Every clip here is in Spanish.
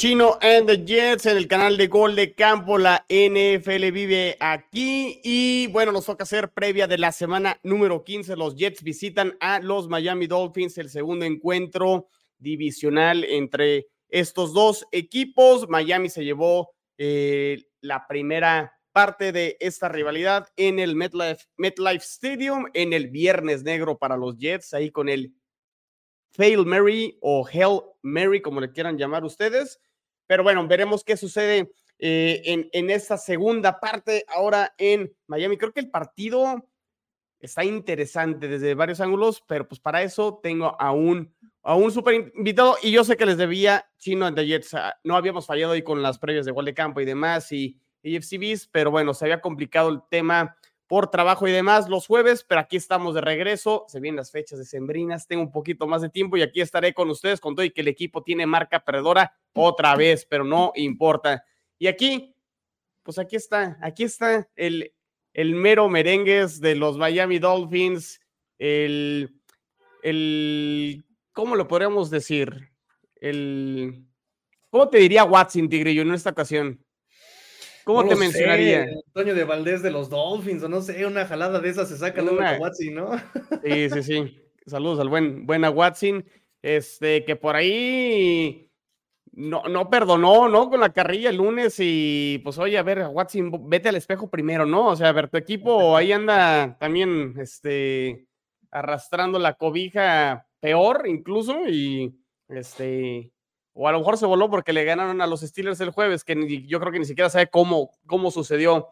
Chino and the Jets en el canal de Gol de Campo. La NFL vive aquí. Y bueno, nos toca hacer previa de la semana número 15. Los Jets visitan a los Miami Dolphins, el segundo encuentro divisional entre estos dos equipos. Miami se llevó eh, la primera parte de esta rivalidad en el MetLife, MetLife Stadium en el Viernes Negro para los Jets, ahí con el Fail Mary o Hell Mary, como le quieran llamar ustedes. Pero bueno, veremos qué sucede eh, en, en esta segunda parte ahora en Miami. Creo que el partido está interesante desde varios ángulos, pero pues para eso tengo a un, a un super invitado y yo sé que les debía Chino and the Jets. No habíamos fallado ahí con las previas de gol de campo y demás y, y FCBs, pero bueno, se había complicado el tema por trabajo y demás los jueves, pero aquí estamos de regreso, se vienen las fechas de sembrinas, tengo un poquito más de tiempo y aquí estaré con ustedes con todo y que el equipo tiene marca perdedora otra vez, pero no importa. Y aquí, pues aquí está, aquí está el, el mero merengues de los Miami Dolphins, el, el, ¿cómo lo podríamos decir? El, ¿cómo te diría Watson, Tigrillo, en esta ocasión? ¿Cómo te mencionaría? Antonio de Valdés de los Dolphins, o no sé, una jalada de esas se saca luego a Watson, ¿no? Sí, sí, sí. Saludos al buen, buen Watson. Este, que por ahí no, no perdonó, ¿no? Con la carrilla el lunes y pues oye, a ver, Watson, vete al espejo primero, ¿no? O sea, a ver, tu equipo ahí anda también, este, arrastrando la cobija peor incluso y, este, o a lo mejor se voló porque le ganaron a los Steelers el jueves, que yo creo que ni siquiera sabe cómo, cómo sucedió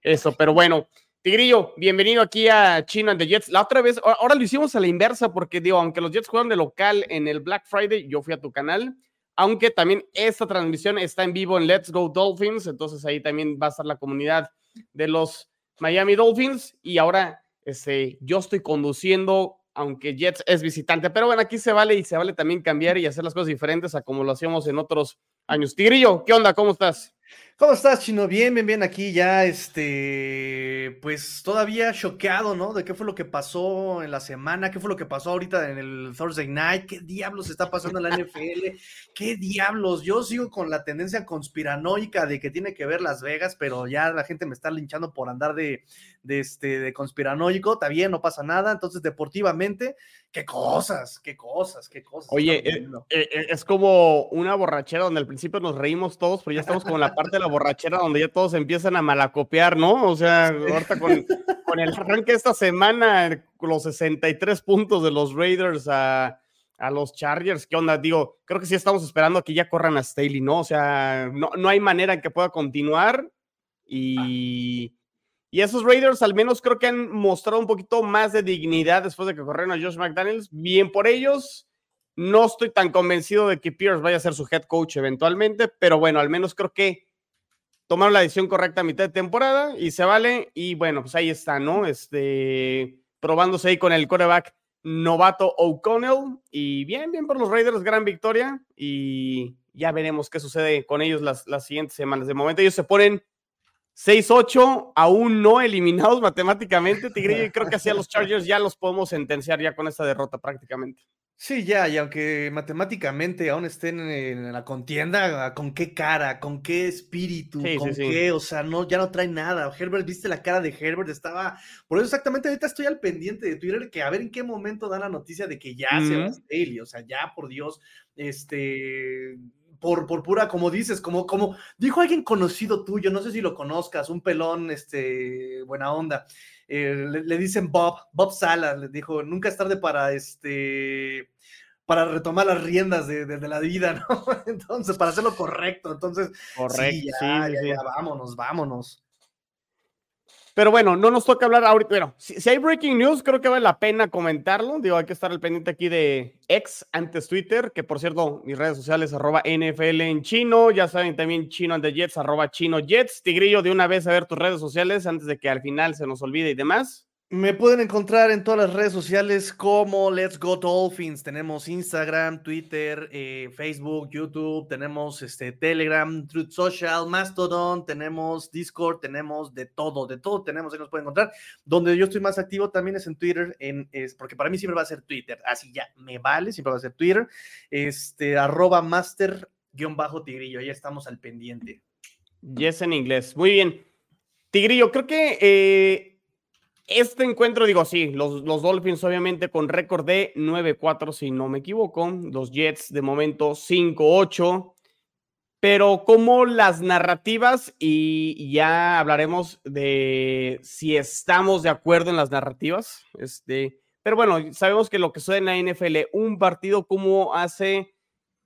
eso, pero bueno. Tigrillo, bienvenido aquí a Chino and the Jets. La otra vez, ahora lo hicimos a la inversa porque digo, aunque los Jets juegan de local en el Black Friday, yo fui a tu canal, aunque también esta transmisión está en vivo en Let's Go Dolphins, entonces ahí también va a estar la comunidad de los Miami Dolphins y ahora este, yo estoy conduciendo aunque Jets es visitante. Pero bueno, aquí se vale y se vale también cambiar y hacer las cosas diferentes a como lo hacíamos en otros años. Tigrillo, ¿qué onda? ¿Cómo estás? ¿Cómo estás, Chino? Bien, bien, bien. Aquí ya, este, pues todavía choqueado, ¿no? De qué fue lo que pasó en la semana, qué fue lo que pasó ahorita en el Thursday Night, qué diablos está pasando en la NFL, qué diablos. Yo sigo con la tendencia conspiranoica de que tiene que ver Las Vegas, pero ya la gente me está linchando por andar de, de este, de conspiranoico. Está bien, no pasa nada. Entonces, deportivamente, qué cosas, qué cosas, qué cosas. Oye, eh, eh, eh, es como una borrachera donde al principio nos reímos todos, pero ya estamos como en la parte de la borrachera donde ya todos empiezan a malacopiar, ¿no? O sea, ahorita con, con el arranque de esta semana, los 63 puntos de los Raiders a, a, los Chargers, ¿qué onda? Digo, creo que sí estamos esperando a que ya corran a Staley, ¿no? O sea, no, no hay manera en que pueda continuar y... Y esos Raiders al menos creo que han mostrado un poquito más de dignidad después de que corrieron a Josh McDaniels. Bien por ellos. No estoy tan convencido de que Pierce vaya a ser su head coach eventualmente, pero bueno, al menos creo que tomaron la decisión correcta a mitad de temporada y se vale. Y bueno, pues ahí está, ¿no? Este, probándose ahí con el quarterback novato O'Connell. Y bien, bien por los Raiders, gran victoria. Y ya veremos qué sucede con ellos las, las siguientes semanas. De momento ellos se ponen 6-8, aún no eliminados matemáticamente, Tigre, y creo que así a los Chargers ya los podemos sentenciar ya con esta derrota prácticamente. Sí, ya, y aunque matemáticamente aún estén en, la contienda, ¿con qué cara? ¿Con qué espíritu? ¿Con qué? O sea, no, ya no trae nada. Herbert, viste la cara de Herbert, estaba. Por eso exactamente ahorita estoy al pendiente de Twitter, que a ver en qué momento da la noticia de que ya se va a o sea, ya por Dios, este. Por, por, pura, como dices, como, como dijo alguien conocido tuyo, no sé si lo conozcas, un pelón, este, buena onda. Eh, le, dicen Bob, Bob Sala, le dijo, nunca es tarde para este para retomar las riendas de, la vida, ¿no? Entonces, para hacerlo correcto. Entonces, correcto, sí, ya, vámonos, vámonos. Pero bueno, no nos toca hablar ahorita. Bueno, si, hay breaking news, creo que vale la pena comentarlo. Digo, hay que estar al pendiente aquí de X antes Twitter, que por cierto, mis redes sociales, arroba NFL en chino. Ya saben también chino and the Jets, arroba chino Jets. Tigrillo, de una vez a ver tus redes sociales antes de que al final se nos olvide y demás. Me pueden encontrar en todas las redes sociales como Let's Go Dolphins. Tenemos Instagram, Twitter, eh, Facebook, YouTube, tenemos este, Telegram, Truth Social, Mastodon, tenemos Discord, tenemos de todo, de todo tenemos, ahí nos pueden encontrar. Donde yo estoy más activo también es en Twitter, en, es, porque para mí siempre va a ser Twitter, así ya, me vale, siempre va a ser Twitter, este, arroba master guion bajo tigrillo, ya estamos al pendiente. Yes en inglés, muy bien. Tigrillo, creo que... Eh este encuentro, digo, sí, los, los Dolphins obviamente con récord de 9-4, si no me equivoco, los Jets de momento 5-8, pero como las narrativas, y ya hablaremos de si estamos de acuerdo en las narrativas, este, pero bueno, sabemos que lo que sucede en la NFL, un partido como hace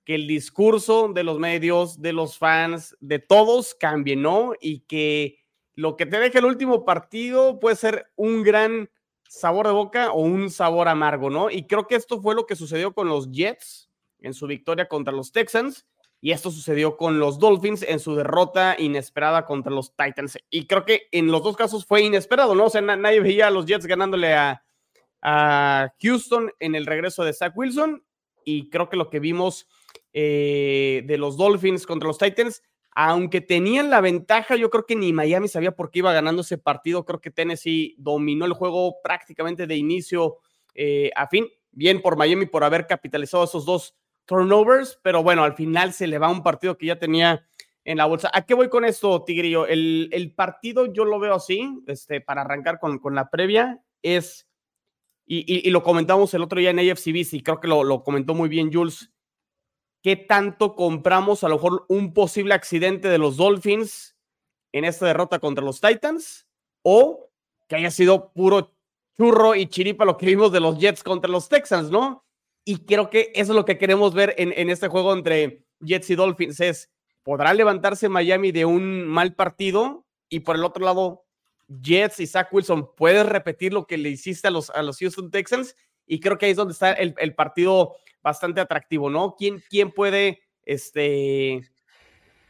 que el discurso de los medios, de los fans, de todos cambie, ¿no? Y que lo que te deja el último partido puede ser un gran sabor de boca o un sabor amargo, ¿no? Y creo que esto fue lo que sucedió con los Jets en su victoria contra los Texans y esto sucedió con los Dolphins en su derrota inesperada contra los Titans. Y creo que en los dos casos fue inesperado, ¿no? O sea, nadie veía a los Jets ganándole a, Houston en el regreso de Zach Wilson y creo que lo que vimos eh, de los Dolphins contra los Titans aunque tenían la ventaja, yo creo que ni Miami sabía por qué iba ganando ese partido. Creo que Tennessee dominó el juego prácticamente de inicio eh, a fin. Bien por Miami por haber capitalizado esos dos turnovers, pero bueno, al final se le va un partido que ya tenía en la bolsa. ¿A qué voy con esto, Tigrillo? El, partido yo lo veo así, este, para arrancar con, la previa, es, y, lo comentamos el otro día en AFCB, y creo que lo comentó muy bien Jules, qué tanto compramos a lo mejor un posible accidente de los Dolphins en esta derrota contra los Titans o que haya sido puro churro y chiripa lo que vimos de los Jets contra los Texans, ¿no? Y creo que eso es lo que queremos ver en, este juego entre Jets y Dolphins, es, ¿podrá levantarse Miami de un mal partido? Y por el otro lado, Jets y Zach Wilson, ¿puedes repetir lo que le hiciste a los, a los Houston Texans? Y creo que ahí es donde está el partido bastante atractivo, ¿no? ¿Quién, quién puede, este,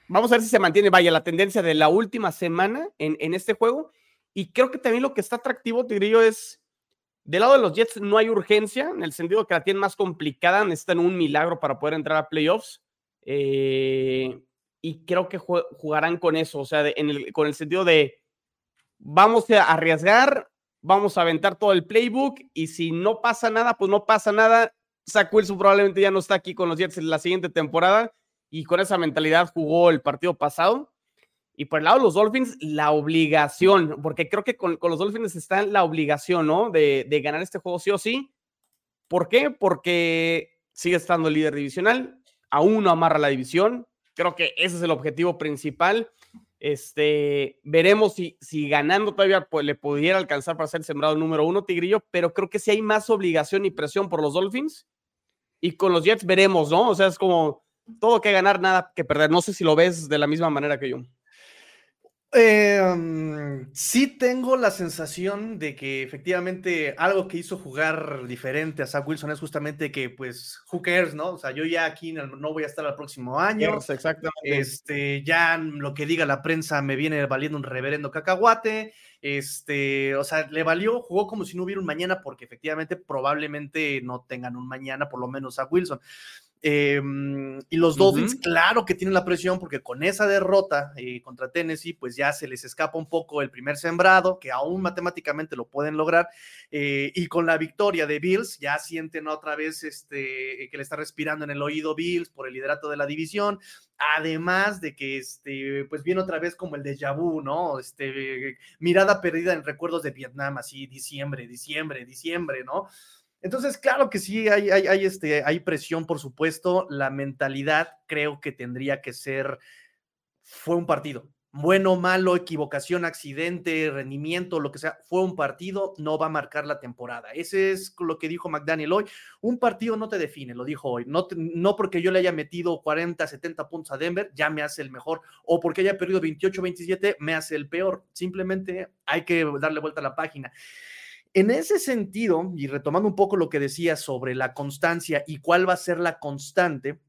vamos a ver si se mantiene, vaya, la tendencia de la última semana en, en este juego? Y creo que también lo que está atractivo, Tigrillo, es, del lado de los Jets no hay urgencia, en el sentido que la tienen más complicada, necesitan un milagro para poder entrar a playoffs. Eh, y creo que jugarán con eso, o sea, en el, con el sentido de vamos a arriesgar, vamos a aventar todo el playbook y si no pasa nada, pues no pasa nada. Zach Wilson probablemente ya no está aquí con los Jets en la siguiente temporada y con esa mentalidad jugó el partido pasado. Y por el lado de los Dolphins, la obligación, porque creo que con, los Dolphins está la obligación, ¿no? De, de, ganar este juego sí o sí. ¿Por qué? Porque sigue estando el líder divisional, aún no amarra la división. Creo que ese es el objetivo principal. Este, veremos si, si ganando todavía pues, le pudiera alcanzar para ser sembrado número uno, Tigrillo, pero creo que si hay más obligación y presión por los Dolphins. Y con los Jets veremos, ¿no? O sea, es como todo que ganar, nada que perder. No sé si lo ves de la misma manera que yo. Eh, sí tengo la sensación de que efectivamente algo que hizo jugar diferente a Zach Wilson es justamente que, pues, who cares, ¿no? O sea, yo ya aquí no voy a estar el próximo año. exactamente. Este, ya lo que diga la prensa me viene valiendo un reverendo cacahuate. Este, o sea, le valió, jugó como si no hubiera un mañana, porque efectivamente probablemente no tengan un mañana, por lo menos a Wilson. Em, y los Dolphins, claro que tienen la presión porque con esa derrota eh, contra Tennessee, pues ya se les escapa un poco el primer sembrado, que aún matemáticamente lo pueden lograr. Eh, y con la victoria de Bills, ya sienten otra vez este, que le está respirando en el oído Bills por el liderato de la división. Además de que, este, pues viene otra vez como el de vu, ¿no? Este, mirada perdida en recuerdos de Vietnam, así, diciembre, diciembre, diciembre, ¿no? Entonces, claro que sí, hay, hay, este, hay presión, por supuesto. La mentalidad creo que tendría que ser, fue un partido, bueno, malo, equivocación, accidente, rendimiento, lo que sea, fue un partido, no va a marcar la temporada. Ese es lo que dijo McDaniel hoy. Un partido no te define, lo dijo hoy. No, no porque yo le haya metido 40, 70 puntos a Denver, ya me hace el mejor. O porque haya perdido 28, 27, me hace el peor. Simplemente hay que darle vuelta a la página. En ese sentido, y retomando un poco lo que decía sobre la constancia y cuál va a ser la constante,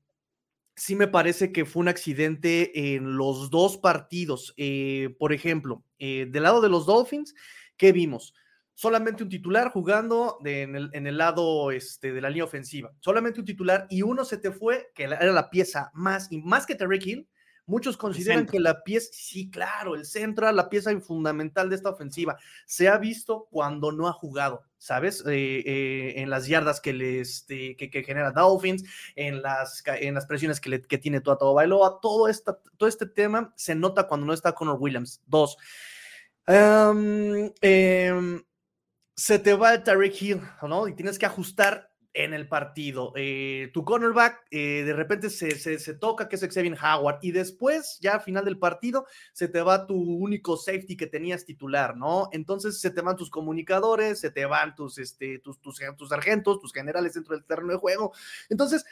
sí me parece que fue un accidente en los dos partidos. Eh, por ejemplo, eh, del lado de los Dolphins, ¿qué vimos? Solamente un titular jugando en, el, lado este, de la línea ofensiva. Solamente un titular y uno se te fue, que era la pieza más, y más que Terry Hill, Muchos consideran que la pieza, sí, claro, el centro era la pieza fundamental de esta ofensiva. Se ha visto cuando no ha jugado, ¿sabes? Eh, eh, en las yardas que, les, este, que, genera Dolphins, en las, en las presiones que, le, que tiene todo Bailoa, todo, esta, todo este tema se nota cuando no está Connor Williams. Dos. Em, em, se te va el Tarek Hill, ¿no? Y tienes que ajustar en el partido. Eh, tu cornerback eh, de repente se, se, toca, que es Xavier Howard, y después, ya al final del partido, se te va tu único safety que tenías titular, ¿no? Entonces se te van tus comunicadores, se te van tus, este, tus, tus, tus sargentos, tus generales dentro del terreno de juego. Entonces,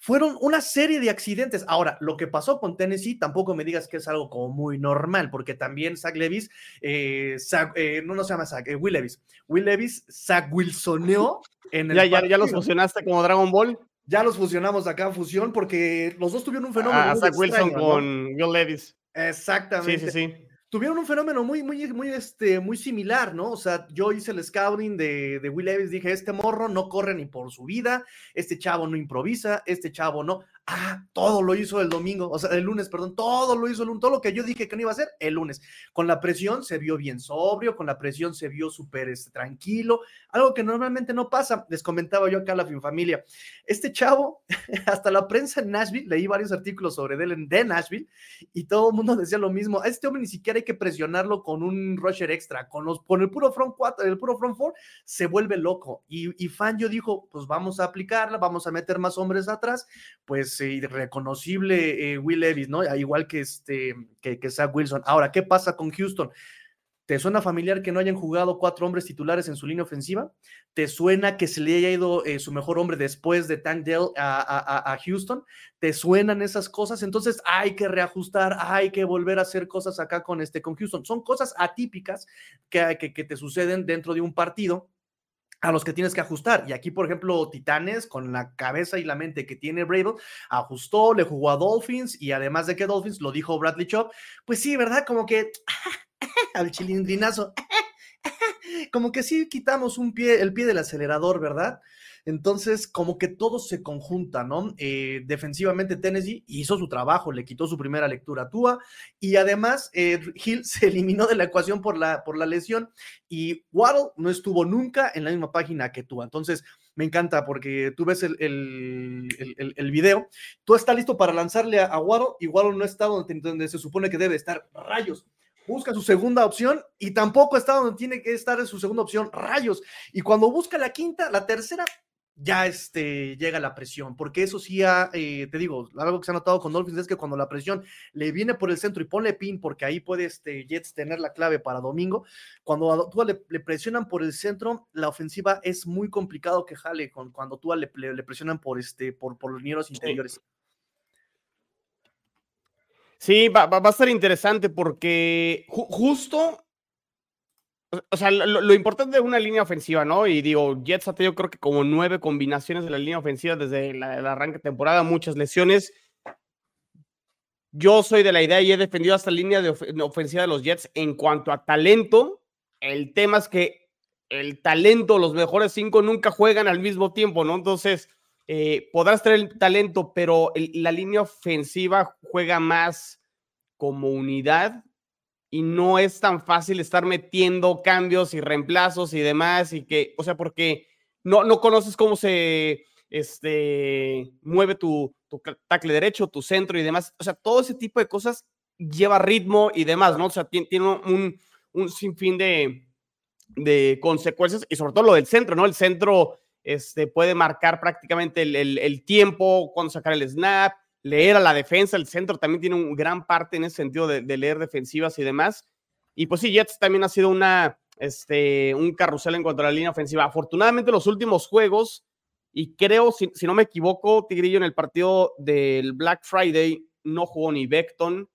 fueron una serie de accidentes. Ahora, lo que pasó con Tennessee, tampoco me digas que es algo como muy normal, porque también Zach Levis, eh, eh, no, no se llama Zach, eh, Will Levis. Will Levis, Zach Wilsoneó en el. Ya, ya, ya, los fusionaste como Dragon Ball. Ya los fusionamos acá en fusión, porque los dos tuvieron un fenómeno. Ah, Zach Wilson con Will Levis. Exactamente. Sí, sí, sí tuvieron un fenómeno muy, muy, muy, este, muy similar, ¿no? O sea, yo hice el scouting de, de Will Levis, dije, este morro no corre ni por su vida, este chavo no improvisa, este chavo no. Ah, todo lo hizo el domingo, o sea, el lunes, perdón, todo lo hizo el lunes, todo lo que yo dije que no iba a hacer el lunes. Con la presión se vio bien sobrio, con la presión se vio súper este, tranquilo, algo que normalmente no pasa. Les comentaba yo acá a la familia. Este chavo, hasta la prensa en Nashville, leí varios artículos sobre él de Nashville y todo el mundo decía lo mismo. Este hombre ni siquiera hay que presionarlo con un rusher extra, con, los, con el puro front 4, el puro front 4, se vuelve loco. Y, y yo dijo, pues vamos a aplicarla, vamos a meter más hombres atrás, pues reconocible eh, Will Levis, ¿no? Igual que, este, que, que Zach Wilson. Ahora, ¿qué pasa con Houston? ¿Te suena familiar que no hayan jugado cuatro hombres titulares en su línea ofensiva? ¿Te suena que se le haya ido eh, su mejor hombre después de Tank Dell a, Houston? ¿Te suenan esas cosas? Entonces hay que reajustar, hay que volver a hacer cosas acá con, este, con Houston. Son cosas atípicas que, que te suceden dentro de un partido a los que tienes que ajustar. Y aquí, por ejemplo, Titanes, con la cabeza y la mente que tiene Brable, ajustó, le jugó a Dolphins y además de que Dolphins, lo dijo Bradley Chop, pues sí, ¿verdad? Como que al chilindrinazo, como que sí quitamos un pie, el pie del acelerador, ¿verdad? Entonces, como que todo se conjunta, ¿no? Eh, defensivamente, Tennessee hizo su trabajo, le quitó su primera lectura a Tua y además eh, Hill se eliminó de la ecuación por la, por la lesión y Waddle no estuvo nunca en la misma página que Tua. Entonces, me encanta porque tú ves el, el, el, video, tú estás listo para lanzarle a, Waddle y Waddle no está donde, donde se supone que debe estar. Rayos, busca su segunda opción y tampoco está donde tiene que estar en su segunda opción, rayos. Y cuando busca la quinta, la tercera, ya este, llega la presión, porque eso sí, eh, te digo, algo que se ha notado con Dolphins es que cuando la presión le viene por el centro y ponle pin, porque ahí puede este, Jets tener la clave para domingo, cuando tú le, presionan por el centro, la ofensiva es muy complicado que jale con, cuando tú le, le, presionan por, este, por, por los nieros interiores. Sí, va, va, a estar interesante porque justo o sea, lo, importante de una línea ofensiva, ¿no? Y digo, Jets ha tenido creo que como nueve combinaciones de la línea ofensiva desde el arranque de temporada, muchas lesiones. Yo soy de la idea y he defendido esta línea de ofensiva de los Jets en cuanto a talento. El tema es que el talento, los mejores cinco nunca juegan al mismo tiempo, ¿no? Entonces, eh, podrás tener el talento, pero la línea ofensiva juega más como unidad y no es tan fácil estar metiendo cambios y reemplazos y demás y que, o sea, porque no, no conoces cómo se este, mueve tu, tu tackle derecho, tu centro y demás. O sea, todo ese tipo de cosas lleva ritmo y demás, ¿no? O sea, tiene, tiene un, un, sinfín de, de consecuencias y sobre todo lo del centro, ¿no? El centro este, puede marcar prácticamente el, el, el tiempo, cuando sacar el snap, leer a la defensa, el centro también tiene un gran parte en ese sentido de, leer defensivas y demás. Y pues sí, Jets también ha sido una, este, un carrusel en cuanto a la línea ofensiva. Afortunadamente los últimos juegos, y creo, si, no me equivoco, Tigrillo en el partido del Black Friday no jugó ni Beckton,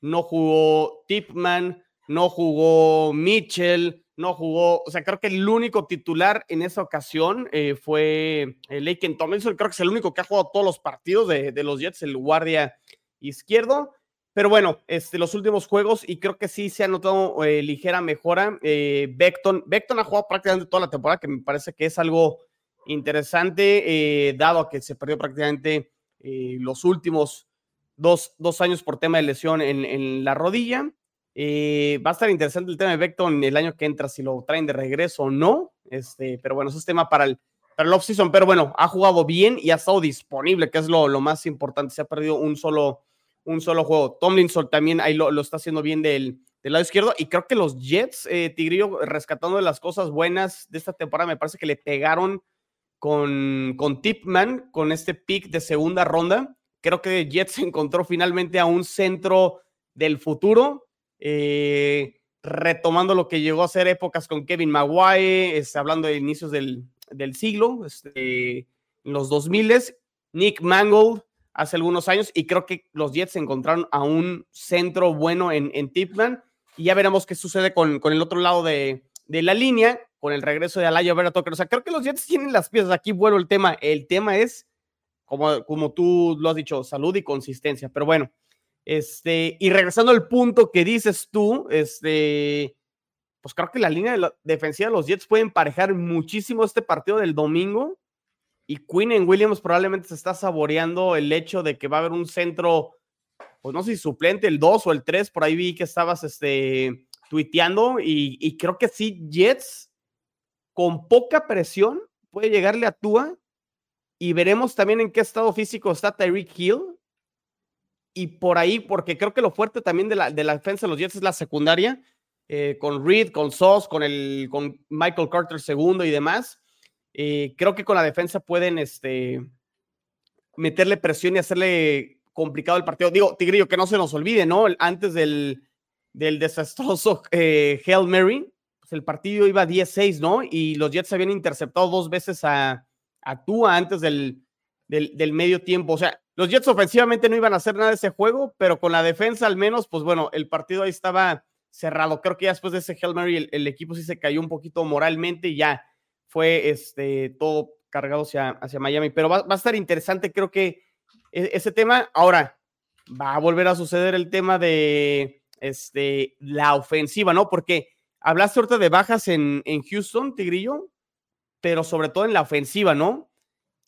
no jugó Tipman, no jugó Mitchell, no jugó, o sea, creo que el único titular en esa ocasión eh, fue eh, Laken Tomlinson, creo que es el único que ha jugado todos los partidos de, los Jets, el guardia izquierdo. Pero bueno, este, los últimos juegos, y creo que sí se ha notado eh, ligera mejora. Eh, Beckton, Beckton ha jugado prácticamente toda la temporada, que me parece que es algo interesante, dado a que se perdió prácticamente los últimos dos, dos, años por tema de lesión en, en la rodilla. Eh, va a estar interesante el tema de Beckton el año que entra, si lo traen de regreso o no. Este, pero bueno, eso es tema para el, para el off-season. Pero bueno, ha jugado bien y ha estado disponible, que es lo, lo más importante. Se ha perdido un solo, un solo juego. Tomlinson también ahí lo, lo está haciendo bien del, del, lado izquierdo. Y creo que los Jets, eh, Tigrillo, rescatando de las cosas buenas de esta temporada, me parece que le pegaron con, con Tipman, con este pick de segunda ronda. Creo que Jets encontró finalmente a un centro del futuro eh, retomando lo que llegó a ser épocas con Kevin Maguire, este, hablando de inicios del, siglo, este, en los 2000, Nick Mangold hace algunos años, y creo que los Jets encontraron a un centro bueno en, en Tipman, y ya veremos qué sucede con, con el otro lado de, la línea, con el regreso de Alaya Vera Tucker. O sea, creo que los Jets tienen las piezas. Aquí bueno el tema. El tema es, como, como tú lo has dicho, salud y consistencia. Pero bueno, este, y regresando al punto que dices tú, este, pues creo que la línea de defensiva de los Jets puede emparejar muchísimo este partido del domingo. Y Quinn en Williams probablemente se está saboreando el hecho de que va a haber un centro, pues no sé si suplente, el 2 o el 3, por ahí vi que estabas este, tuiteando. Y, y creo que sí, Jets con poca presión puede llegarle a Tua. Y veremos también en qué estado físico está Tyreek Hill y por ahí, porque creo que lo fuerte también de la, de la defensa de los Jets es la secundaria, eh, con Reed, con Sauce, con, el, con Michael Carter segundo y demás. Eh, creo que con la defensa pueden este, meterle presión y hacerle complicado el partido. Digo, Tigrillo, que no se nos olvide, ¿no? Antes del, del desastroso eh, Hail Mary, pues el partido iba 10-6, ¿no? Y los Jets habían interceptado dos veces a, a Tua antes del, del, del medio tiempo. O sea, los Jets ofensivamente no iban a hacer nada de ese juego, pero con la defensa al menos, pues bueno, el partido ahí estaba cerrado. Creo que ya después de ese Hail Mary el, equipo sí se cayó un poquito moralmente y ya fue este, todo cargado hacia, hacia Miami. Pero va, a estar interesante, creo que e, ese tema. Ahora, va a volver a suceder el tema de este, la ofensiva, ¿no? Porque hablaste ahorita de bajas en, en Houston, Tigrillo, pero sobre todo en la ofensiva, ¿no?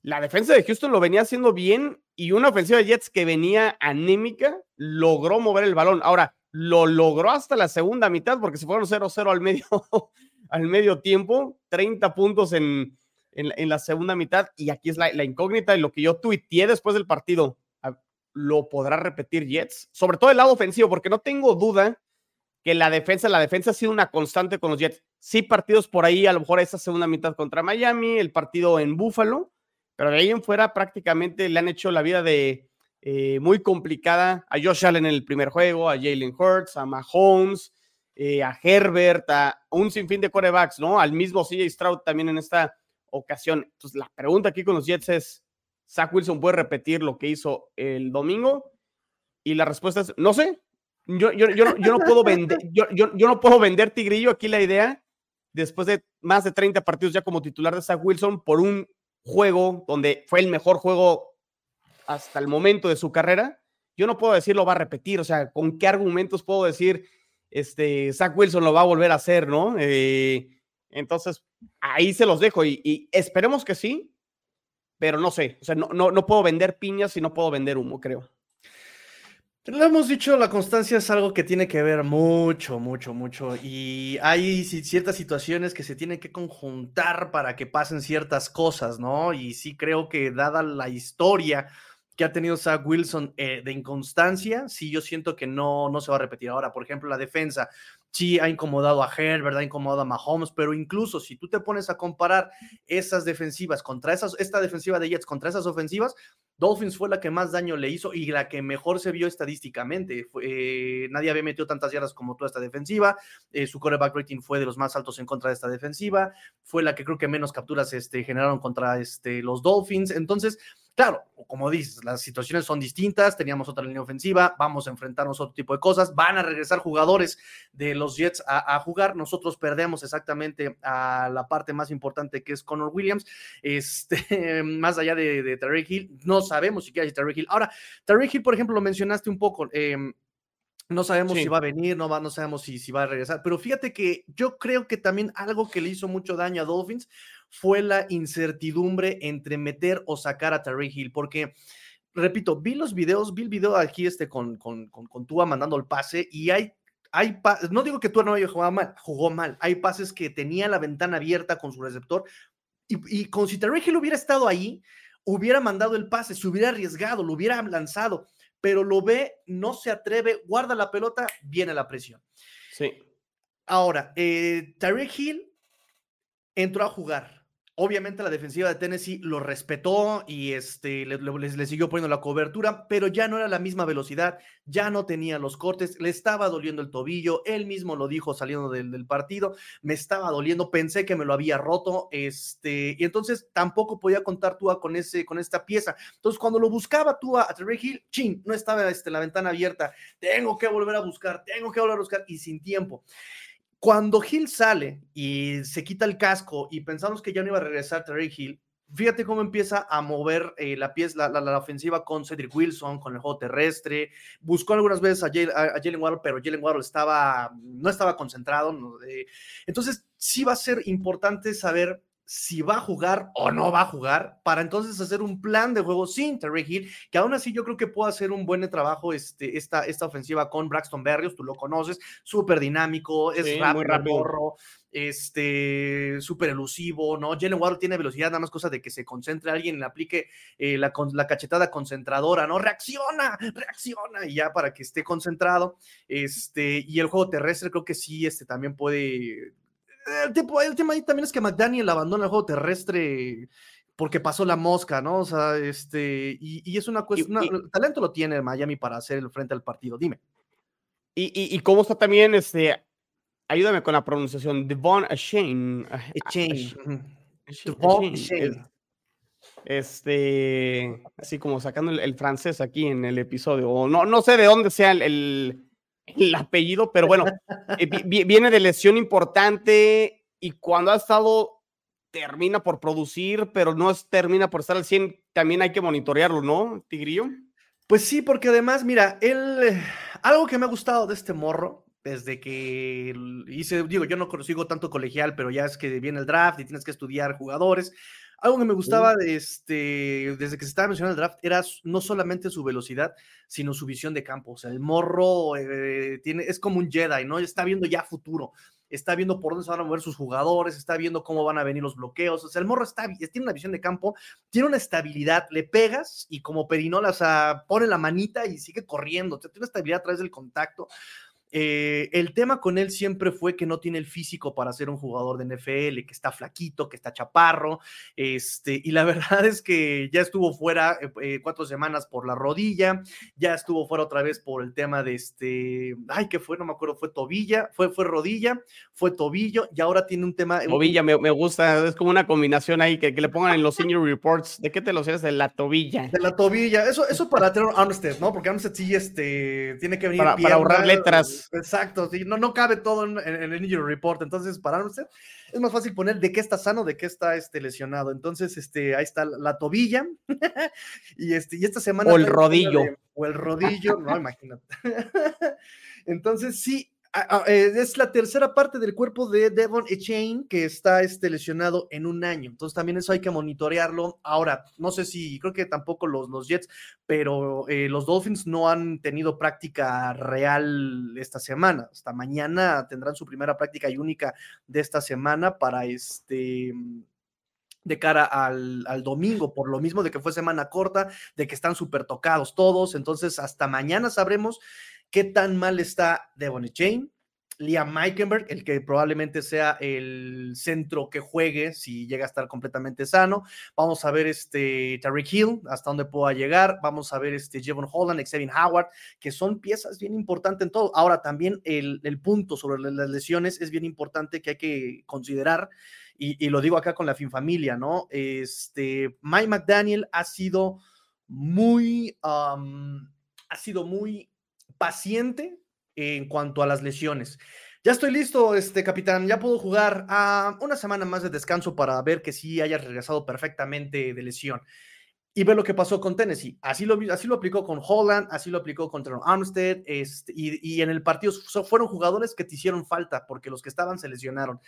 La defensa de Houston lo venía haciendo bien y una ofensiva de Jets que venía anémica logró mover el balón. Ahora, lo logró hasta la segunda mitad porque se fueron 0-0 al medio, al medio tiempo, 30 puntos en, en, la segunda mitad y aquí es la, incógnita y lo que yo tuiteé después del partido. ¿Lo podrá repetir Jets? Sobre todo el lado ofensivo, porque no tengo duda que la defensa, la defensa ha sido una constante con los Jets. Sí, partidos por ahí, a lo mejor esa segunda mitad contra Miami, el partido en Buffalo, pero de ahí en fuera prácticamente le han hecho la vida de eh, muy complicada a Josh Allen en el primer juego, a Jalen Hurts, a Mahomes, eh, a Herbert, a un sinfín de corebacks, ¿no? Al mismo CJ Stroud también en esta ocasión. Entonces, la pregunta aquí con los Jets es, ¿Zach Wilson puede repetir lo que hizo el domingo? Y la respuesta es, no sé. Yo, yo, yo, yo no puedo vender, yo, yo, yo no puedo vender Tigrillo aquí la idea, después de más de 30 partidos ya como titular de Zach Wilson, por un juego donde fue el mejor juego hasta el momento de su carrera, yo no puedo decir lo va a repetir, o sea, ¿con qué argumentos puedo decir, este, Zach Wilson lo va a volver a hacer, ¿no? Eh, entonces, ahí se los dejo y, esperemos que sí, pero no sé, o sea, no, no, no puedo vender piñas y no puedo vender humo, creo. Lo hemos dicho, la constancia es algo que tiene que ver mucho, mucho, mucho. Y hay ciertas situaciones que se tienen que conjuntar para que pasen ciertas cosas, ¿no? Y sí creo que dada la historia que ha tenido Zach Wilson eh, de inconstancia, sí, yo siento que no, no se va a repetir. Ahora, por ejemplo, la defensa, sí ha incomodado a Herbert, ha incomodado a Mahomes, pero incluso si tú te pones a comparar esas defensivas contra esas, esta defensiva de Jets contra esas ofensivas, Dolphins fue la que más daño le hizo y la que mejor se vio estadísticamente. Eh, nadie había metido tantas yardas como toda esta defensiva. Eh, su quarterback rating fue de los más altos en contra de esta defensiva. Fue la que creo que menos capturas este, generaron contra este, los Dolphins. Entonces, Claro, como dices, las situaciones son distintas, teníamos otra línea ofensiva, vamos a enfrentarnos a otro tipo de cosas, van a regresar jugadores de los Jets a, jugar, nosotros perdemos exactamente a la parte más importante que es Connor Williams, este, más allá de, de Hill, no sabemos si es Terry Hill. Ahora, Terry Hill, por ejemplo, lo mencionaste un poco, em, no sabemos si va a venir, no, va, no sabemos si, si va a regresar, pero fíjate que yo creo que también algo que le hizo mucho daño a Dolphins fue la incertidumbre entre meter o sacar a Terry Hill, porque repito, vi los videos, vi el video aquí este con, con, con, Tua mandando el pase y hay, hay no digo que Tua no haya jugado mal, jugó mal, hay pases que tenía la ventana abierta con su receptor y, y con si Terry Hill hubiera estado ahí, hubiera mandado el pase, se hubiera arriesgado, lo hubiera lanzado, pero lo ve, no se atreve, guarda la pelota, viene la presión. Sí. Ahora, eh, Hill entró a jugar Obviamente la defensiva de Tennessee lo respetó y este, le, siguió poniendo la cobertura, pero ya no era la misma velocidad, ya no tenía los cortes, le estaba doliendo el tobillo, él mismo lo dijo saliendo del, partido, me estaba doliendo, pensé que me lo había roto, este, y entonces tampoco podía contar Tua con, ese, con esta pieza. Entonces cuando lo buscaba Tua a Terry Hill, ching, no estaba este, la ventana abierta, tengo que volver a buscar, tengo que volver a buscar y sin tiempo. Cuando Hill sale y se quita el casco y pensamos que ya no iba a regresar Terry Hill, fíjate cómo empieza a mover eh, la, pieza, la, ofensiva con Cedric Wilson, con el juego terrestre. Buscó algunas veces a, Jalen Waddle, pero Jalen Waddle estaba, no estaba concentrado. entonces, sí va a ser importante saber si va a jugar o no va a jugar, para entonces hacer un plan de juego sin Terry Hill, que aún así yo creo que puede hacer un buen trabajo este, esta, esta ofensiva con Braxton Berrios, tú lo conoces, súper dinámico, es rápido, muy rápido. este, súper elusivo, ¿no? Jalen Waddle tiene velocidad, nada más cosa de que se concentre alguien, le aplique eh, la, la cachetada concentradora, ¿no? Reacciona, reacciona, y ya para que esté concentrado, este, y el juego terrestre creo que sí, este, también puede el, el tema ahí también es que McDaniel abandona el juego terrestre porque pasó la mosca, ¿no? O sea, este, y, es una cuestión, el talento lo tiene Miami para hacer el frente al partido, dime. Y, y, cómo está también, este, ayúdame con la pronunciación, Devon Shane. Devon Shane. Este, así como sacando el, francés aquí en el episodio, o no, no sé de dónde sea el el apellido, pero bueno, eh, viene de lesión importante y cuando ha estado termina por producir, pero no es, termina por estar al 100, también hay que monitorearlo, ¿no, Tigrillo? Pues sí, porque además, mira, él, algo que me ha gustado de este morro, desde que hice, digo, yo no consigo tanto colegial, pero ya es que viene el draft y tienes que estudiar jugadores. Algo que me gustaba este, desde que se estaba mencionando el draft era no solamente su velocidad, sino su visión de campo. O sea, el morro eh, tiene, es como un Jedi, ¿no? Está viendo ya futuro, está viendo por dónde se van a mover sus jugadores, está viendo cómo van a venir los bloqueos. O sea, el morro está, tiene una visión de campo, tiene una estabilidad, le pegas y como perinola, o sea, pone la manita y sigue corriendo. O sea, tiene una estabilidad a través del contacto. Eh, el tema con él siempre fue que no tiene el físico para ser un jugador de NFL, que está flaquito, que está chaparro, este, y la verdad es que ya estuvo fuera eh, eh, cuatro semanas por la rodilla, ya estuvo fuera otra vez por el tema de este, ay, ¿qué fue? No me acuerdo, fue tobilla, fue, fue rodilla, fue tobillo, y ahora tiene un tema. Tobilla, me, gusta, es como una combinación ahí que, le pongan en los senior reports, ¿de qué te lo sabes? De la tobilla. De la tobilla, eso, eso para tener Armstead, ¿no? Porque Armstead sí, este, tiene que venir. Para, para ahorrar letras. Exacto, no, no cabe todo en, el injury report. Entonces, para usted es más fácil poner de qué está sano, de qué está este, lesionado. Entonces, este, ahí está la, tobilla. y, este, y esta semana. O el rodillo. o el rodillo, no, imagínate. Entonces, sí, es la tercera parte del cuerpo de Devon Echain que está este, lesionado en un año. Entonces también eso hay que monitorearlo. Ahora, no sé si, creo que tampoco los, los Jets, pero eh, los Dolphins no han tenido práctica real esta semana. Hasta mañana tendrán su primera práctica y única de esta semana para este de cara al, al, domingo, por lo mismo de que fue semana corta, de que están súper tocados todos. Entonces, hasta mañana sabremos qué tan mal está Devon Chain, Liam Meikenberg, el que probablemente sea el centro que juegue si llega a estar completamente sano. Vamos a ver este Tariq Hill, hasta dónde pueda llegar. Vamos a ver este Jevon Holland, Xavier Howard, que son piezas bien importantes en todo. Ahora, también el, el punto sobre las lesiones es bien importante que hay que considerar. Y, lo digo acá con la fin familia, ¿no? Este, Mike McDaniel ha sido muy, ha sido muy paciente en cuanto a las lesiones. Ya estoy listo, este capitán. Ya puedo jugar a una semana más de descanso para ver que sí haya regresado perfectamente de lesión. Y ver lo que pasó con Tennessee. Así lo, así lo aplicó con Holland, así lo aplicó contra Armstead. Este, y, y, en el partido fueron jugadores que te hicieron falta porque los que estaban se lesionaron.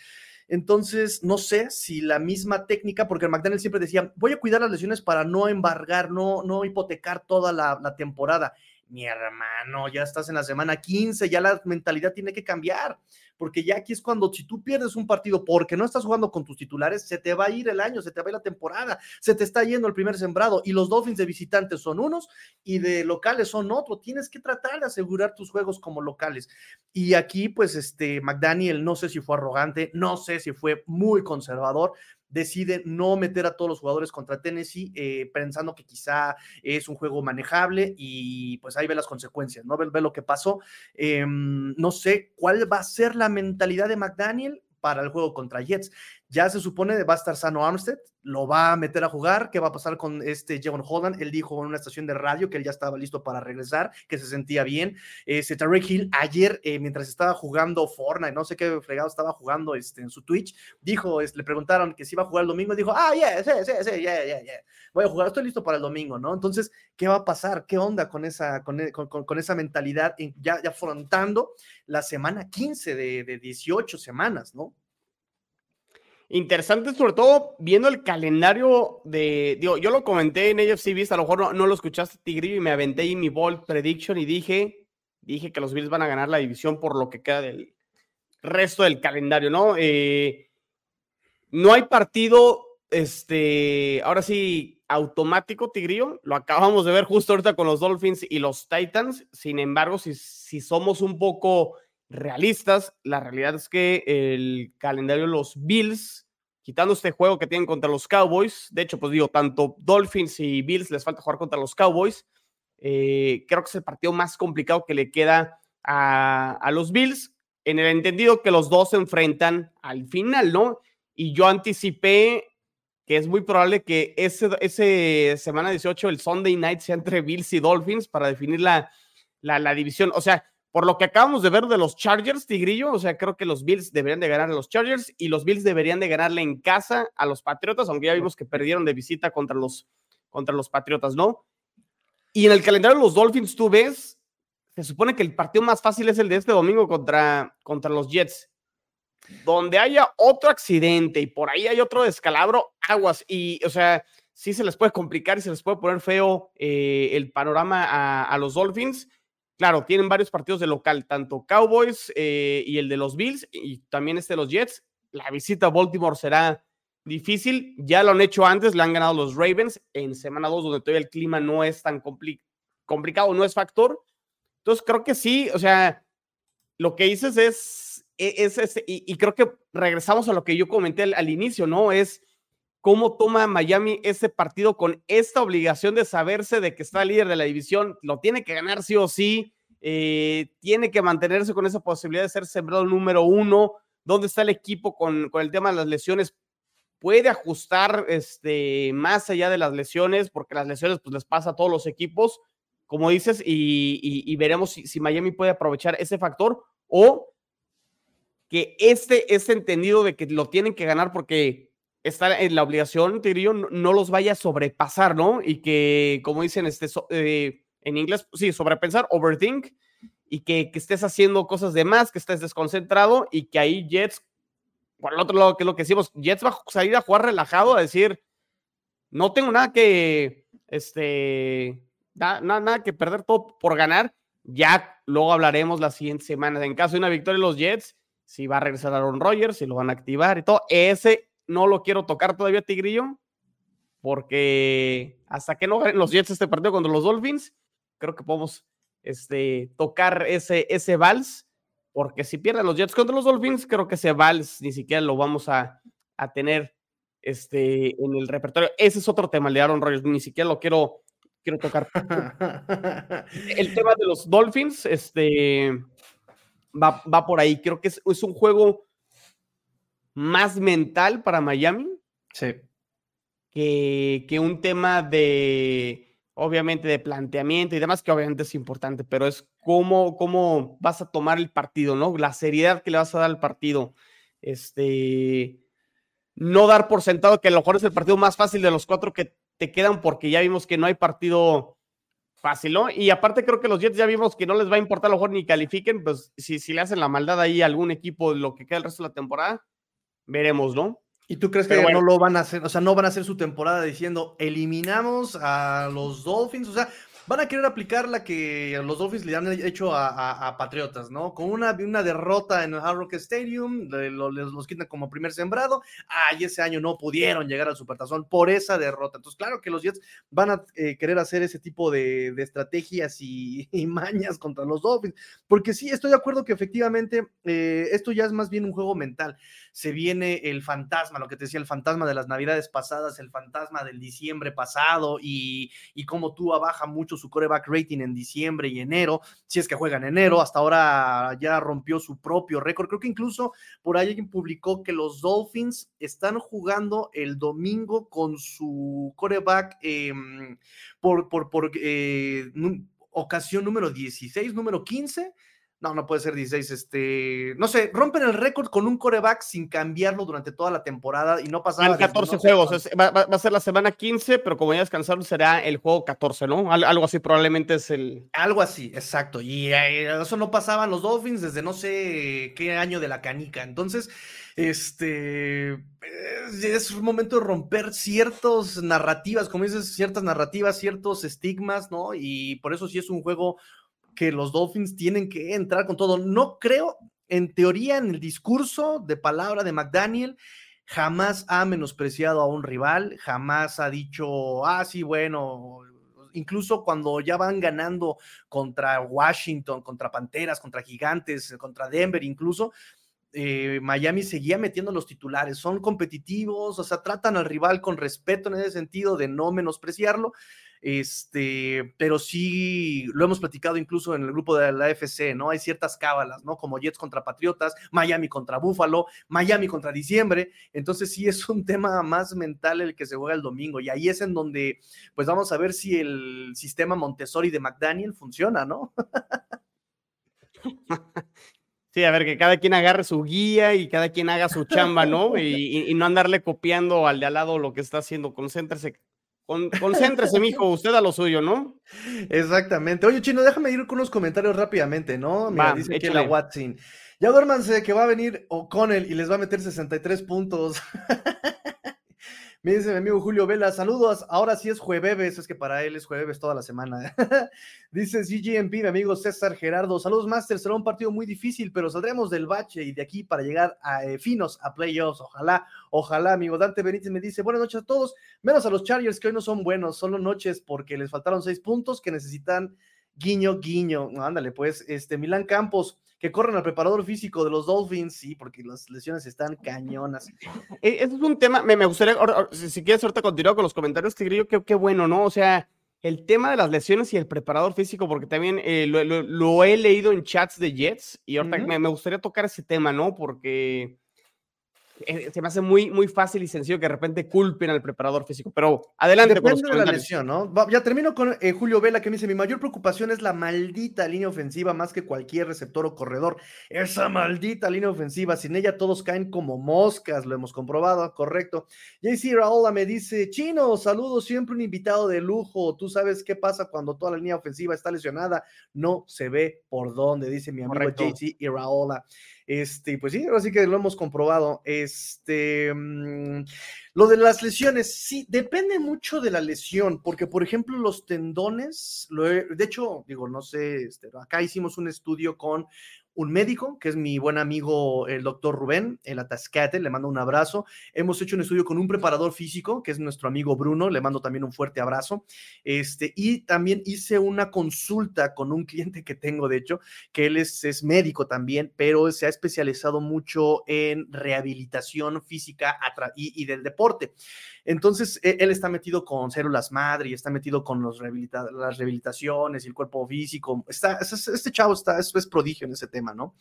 Entonces, no sé si la misma técnica, porque McDaniel siempre decía, voy a cuidar las lesiones para no embargar, no, no hipotecar toda la, la temporada mi hermano, ya estás en la semana 15, ya la mentalidad tiene que cambiar, porque ya aquí es cuando si tú pierdes un partido porque no estás jugando con tus titulares, se te va a ir el año, se te va a ir la temporada, se te está yendo el primer sembrado y los Dolphins de visitantes son unos y de locales son otros. Tienes que tratar de asegurar tus juegos como locales. Y aquí, pues, este McDaniel, no sé si fue arrogante, no sé si fue muy conservador, decide no meter a todos los jugadores contra Tennessee, eh, pensando que quizá es un juego manejable y pues ahí ve las consecuencias, ¿no? Ve, lo que pasó. Em, no sé cuál va a ser la mentalidad de McDaniel para el juego contra Jets. Ya se supone va a estar sano Armstead, lo va a meter a jugar. ¿Qué va a pasar con este Jevon Holland? Él dijo en una estación de radio que él ya estaba listo para regresar, que se sentía bien. Ese Tarek Hill ayer, eh, mientras estaba jugando Fortnite, no sé qué fregado estaba jugando este, en su Twitch, dijo, le preguntaron que si iba a jugar el domingo, dijo, ah, yeah, sí, sí, yeah, yeah, yeah. Voy a jugar, estoy listo para el domingo, ¿no? Entonces, ¿qué va a pasar? ¿Qué onda con esa, con, con, con esa mentalidad ya, ya afrontando la semana 15 de, de 18 semanas, ¿no? Interesante, sobre todo viendo el calendario de. Digo, yo lo comenté en AFC Beast, a lo mejor no, lo escuchaste, Tigrillo, y me aventé en mi bold prediction y dije, dije que los Bills van a ganar la división por lo que queda del resto del calendario, ¿no? Eh, no hay partido, este, ahora sí, automático, Tigrillo. Lo acabamos de ver justo ahorita con los Dolphins y los Titans. Sin embargo, si, si somos un poco realistas, la realidad es que el calendario de los Bills, quitando este juego que tienen contra los Cowboys, de hecho, pues digo, tanto Dolphins y Bills les falta jugar contra los Cowboys, eh, creo que es el partido más complicado que le queda a, los Bills, en el entendido que los dos se enfrentan al final, ¿no? Y yo anticipé que es muy probable que ese, ese semana 18, el Sunday night, sea entre Bills y Dolphins para definir la, la, la división. O sea, por lo que acabamos de ver de los Chargers, Tigrillo, o sea, creo que los Bills deberían de ganar a los Chargers y los Bills deberían de ganarle en casa a los Patriotas, aunque ya vimos que perdieron de visita contra los, contra los Patriotas, ¿no? Y en el calendario de los Dolphins, tú ves, se supone que el partido más fácil es el de este domingo contra, contra los Jets. Donde haya otro accidente y por ahí hay otro descalabro, aguas. Y, o sea, sí se les puede complicar y se les puede poner feo eh, el panorama a, a los Dolphins Claro, tienen varios partidos de local, tanto Cowboys eh, y el de los Bills y también este de los Jets. La visita a Baltimore será difícil. Ya lo han hecho antes, le han ganado los Ravens en semana 2, donde todavía el clima no es tan complicado, no es factor. Entonces creo que sí, o sea, lo que dices es, e, es, y, creo que regresamos a lo que yo comenté al inicio, ¿no? Es cómo toma Miami ese partido con esta obligación de saberse de que está líder de la división, lo tiene que ganar sí o sí, eh, tiene que mantenerse con esa posibilidad de ser sembrado número uno, dónde está el equipo con, con, el tema de las lesiones, puede ajustar este, más allá de las lesiones, porque las lesiones pues, les pasa a todos los equipos, como dices, y, veremos si, si Miami puede aprovechar ese factor o que este, este entendido de que lo tienen que ganar porque está en la obligación, Tigrillo, no, no, los vaya a sobrepasar, ¿no? Y que, como dicen este, eh, en inglés, sí, sobrepensar, overthink, y que, que, estés haciendo cosas de más, que estés desconcentrado y que ahí Jets, por el otro lado, que es lo que decimos, Jets va a salir a jugar relajado, a decir, no tengo nada que, este, nada, nada que perder todo por ganar. Ya luego hablaremos la siguiente semana. En caso de una victoria de los Jets, si va a regresar Aaron Rodgers, si lo van a activar y todo. Ese no lo quiero tocar todavía, Tigrillo, porque hasta que no ganen los Jets este partido contra los Dolphins, creo que podemos este, tocar ese, ese vals, porque si pierden los Jets contra los Dolphins, creo que ese vals ni siquiera lo vamos a, a tener este, en el repertorio. Ese es otro tema, el de Aaron Rodgers, ni siquiera lo quiero, quiero tocar. el tema de los Dolphins, este, va, va por ahí. Creo que es, es, un juego más mental para Miami. Sí. Que, que un tema de, obviamente, de planteamiento y demás, que obviamente es importante, pero es cómo, cómo vas a tomar el partido, ¿no? La seriedad que le vas a dar al partido. Este, no dar por sentado que a lo mejor es el partido más fácil de los cuatro que te quedan, porque ya vimos que no hay partido fácil, ¿no? Y aparte creo que los Jets ya vimos que no les va a importar a lo mejor ni califiquen, pues si, si le hacen la maldad ahí a algún equipo lo que queda el resto de la temporada, veremos, ¿no? ¿Y tú crees que bueno, no lo van a hacer? O sea, no van a hacer su temporada diciendo eliminamos a los Dolphins. O sea, van a querer aplicar la que los Dolphins le han hecho a, Patriotas, ¿no? Con una, una derrota en el Hard Rock Stadium, les los quitan como primer sembrado. Ah, y ese año no pudieron llegar al Supertazón por esa derrota. Entonces, claro que los Jets van a eh, querer hacer ese tipo de, estrategias y, mañas contra los Dolphins, porque sí, estoy de acuerdo que efectivamente eh, esto ya es más bien un juego mental. Se viene el fantasma, lo que te decía, el fantasma de las navidades pasadas, el fantasma del diciembre pasado y, y cómo tú baja mucho su coreback rating en diciembre y enero, si es que juega en enero, hasta ahora ya rompió su propio récord. Creo que incluso por ahí alguien publicó que los Dolphins están jugando el domingo con su coreback em, por, por, por eh, ocasión número 16, número 15 no, no puede ser 16. Este, no sé, rompen el récord con un coreback sin cambiarlo durante toda la temporada y no pasaba. 14 juegos, va, a ser la semana 15, pero como ya descansaron, será el juego 14, ¿no? algo así probablemente es el. Algo así, exacto. Y eh, eso no pasaba los Dolphins desde no sé qué año de la canica. Entonces, este es un momento de romper ciertas narrativas, como dices, ciertas narrativas, ciertos estigmas, ¿no? Y por eso sí es un juego que los Dolphins tienen que entrar con todo. No creo, en teoría, en el discurso de palabra de McDaniel, jamás ha menospreciado a un rival, jamás ha dicho, ah, sí, bueno, incluso cuando ya van ganando contra Washington, contra Panteras, contra Gigantes, contra Denver, incluso. Eh, Miami seguía metiendo los titulares, son competitivos, o sea, tratan al rival con respeto en ese sentido de no menospreciarlo, este, pero sí lo hemos platicado incluso en el grupo de la FC, ¿no? Hay ciertas cábalas, ¿no? Como Jets contra Patriotas, Miami contra Buffalo, Miami contra diciembre, entonces sí es un tema más mental el que se juega el domingo y ahí es en donde pues vamos a ver si el sistema Montessori de McDaniel funciona, ¿no? Sí, a ver, que cada quien agarre su guía y cada quien haga su chamba, ¿no? Y, y, no andarle copiando al de al lado lo que está haciendo. Concéntrese con, concéntrese, mijo, usted a lo suyo, ¿no? Exactamente. Oye, Chino, déjame ir con unos comentarios rápidamente, ¿no? Mira, dice que la Watson. Ya duérmanse que va a venir O'Connell y les va a meter 63 puntos. Me dice mi amigo Julio Vela, saludos, ahora sí es jueves, es que para él es jueves toda la semana. dice CGMP, mi amigo César Gerardo, saludos Master, será un partido muy difícil, pero saldremos del bache y de aquí para llegar a eh, finos a playoffs, ojalá, ojalá, amigo. Dante Benítez me dice, buenas noches a todos, menos a los Chargers que hoy no son buenos, solo noches porque les faltaron seis puntos que necesitan guiño, guiño. ándale, pues, este, Milán Campos, que corren al preparador físico de los Dolphins, sí, porque las lesiones están cañonas. E, Eso es un tema, me, gustaría, si quieres ahorita continuar con los comentarios, Tigrillo, qué, qué bueno, ¿no? O sea, el tema de las lesiones y el preparador físico, porque también eh, lo, he leído en chats de Jets y ahorita me, me, gustaría tocar ese tema, ¿no? Porque se me hace muy, muy fácil y sencillo que de repente culpen al preparador físico. Pero adelante Depende con de la lesión, ¿no? Ya termino con eh, Julio Vela que me dice: Mi mayor preocupación es la maldita línea ofensiva más que cualquier receptor o corredor. Esa maldita línea ofensiva, sin ella todos caen como moscas, lo hemos comprobado, correcto. JC Raola me dice: Chino, saludos, siempre un invitado de lujo. Tú sabes qué pasa cuando toda la línea ofensiva está lesionada. No se ve por dónde, dice mi amigo JC Raola. Este, pues sí, así que lo hemos comprobado. Este, mm, lo de las lesiones, sí, depende mucho de la lesión, porque por ejemplo los tendones, de hecho, digo, no sé, este, acá hicimos un estudio con un médico, que es mi buen amigo el doctor Rubén, el Atascate, le mando un abrazo. Hemos hecho un estudio con un preparador físico, que es nuestro amigo Bruno, le mando también un fuerte abrazo. Este, y también hice una consulta con un cliente que tengo, de hecho, que él es, es médico también, pero se ha especializado mucho en rehabilitación física y, y del deporte. Entonces, e, él está metido con células madre y está metido con los las rehabilitaciones y el cuerpo físico. Está, este chavo está, es, prodigio en ese tema, ¿no?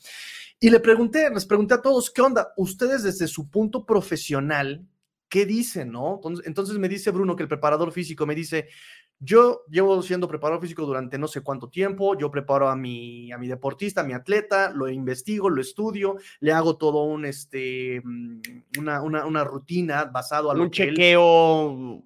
Y le pregunté, les pregunté a todos, ¿qué onda? Ustedes desde su punto profesional, ¿qué dicen, no? Entonces me dice Bruno, que el preparador físico me dice, yo llevo siendo preparador físico durante no sé cuánto tiempo, yo preparo a mi, a mi deportista, a mi atleta, lo investigo, lo estudio, le hago todo un, este, mm, una, una, una rutina basado a lo un chequeo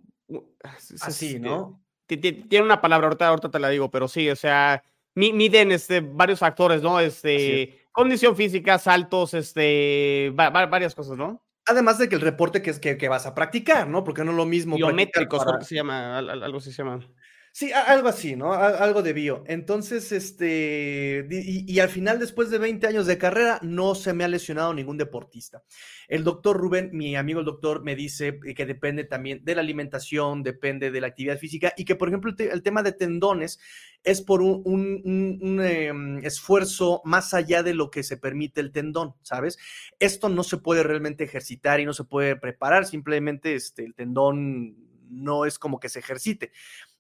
así, ¿no? Tiene una palabra, ahorita, ahorita te la digo, pero sí, o sea, miden este, varios factores, ¿no? Este, condición física, saltos, este, varias cosas, ¿no? Además de que el reporte que, es, que, vas a practicar, ¿no? Porque no es lo mismo. Biométricos, para... se llama, algo así se llama. Sí, algo así, ¿no? Algo de bio. Entonces, este, y, al final, después de 20 años de carrera, no se me ha lesionado ningún deportista. El doctor Rubén, mi amigo el doctor, me dice que depende también de la alimentación, depende de la actividad física y que, por ejemplo, el, tema de tendones es por un, em, esfuerzo más allá de lo que se permite el tendón, ¿sabes? Esto no se puede realmente ejercitar y no se puede preparar, simplemente este, el tendón no es como que se ejercite.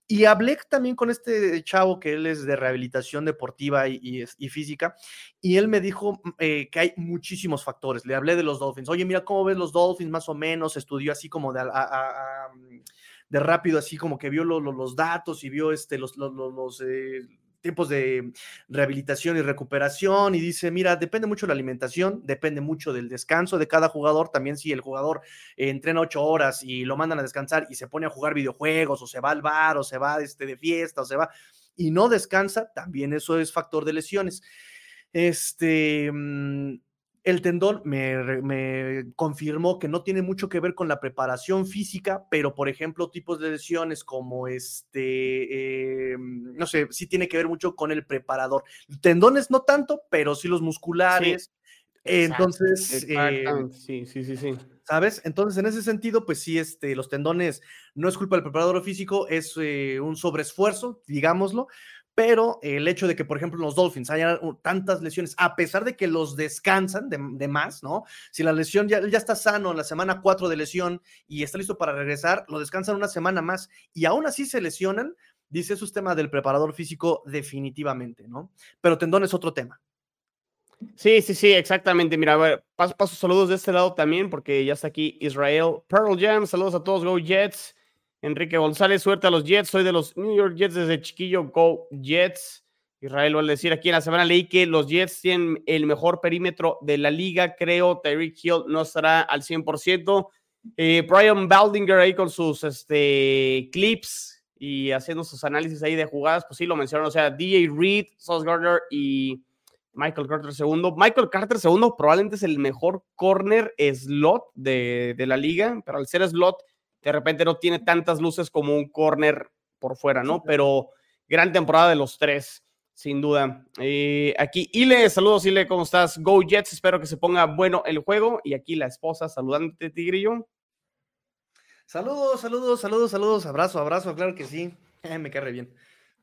Y hablé también con este chavo que él es de rehabilitación deportiva y, física, y él me dijo mm, eh, que hay muchísimos factores. Le hablé de los Dolphins. Oye, mira cómo ves los Dolphins más o menos. Estudió así como de, mm, de rápido, así como que vio los datos y vio este, los, los, eh, tiempos de rehabilitación y recuperación y dice, mira, depende mucho de la alimentación, depende mucho del descanso de cada jugador, también si el jugador entrena ocho horas y lo mandan a descansar y se pone a jugar videojuegos o se va al bar o se va este, de fiesta o se va y no descansa, también eso es factor de lesiones. Este, mm, el tendón me, confirmó que no tiene mucho que ver con la preparación física, pero por ejemplo, tipos de lesiones como este, eh, no sé, sí tiene que ver mucho con el preparador. Tendones no tanto, pero sí los musculares. Entonces, eh, sí, sí, sí, sí. ¿Sabes? Entonces, en ese sentido, pues sí, este, los tendones no es culpa del preparador físico, es eh, un sobreesfuerzo, digámoslo, pero el hecho de que, por ejemplo, los Dolphins haya tantas lesiones, a pesar de que los descansan de, más, ¿no? Si la lesión ya, ya, está sano en la semana 4 de lesión y está listo para regresar, lo descansan una semana más y aún así se lesionan, dice eso es tema del preparador físico definitivamente, ¿no? Pero tendón es otro tema. Sí, sí, sí, exactamente. Mira, a ver, paso, paso saludos de este lado también, porque ya está aquí Israel Pearl Jam. Saludos a todos, Go Jets. Enrique González, suerte a los Jets. Soy de los New York Jets desde chiquillo. Go Jets. Israel, va a decir aquí en la semana leí que los Jets tienen el mejor perímetro de la liga. Creo Tyreek Hill no estará al 100%. Eh, Brian Baldinger ahí con sus este, clips y haciendo sus análisis ahí de jugadas, pues sí lo mencionaron. O sea, DJ Reed, Sauce Gardner y Michael Carter segundo. Michael Carter segundo probablemente es el mejor corner slot de, de la liga, pero al ser slot de repente no tiene tantas luces como un corner por fuera, ¿no? Pero gran temporada de los tres, sin duda. Eh, aquí, Ile, saludos, Ile, ¿cómo estás? Go Jets, espero que se ponga bueno el juego. Y aquí la esposa saludándote, Tigrillo. Saludos, saludos, saludos, saludos, abrazo, abrazo, claro que sí. Me cae bien.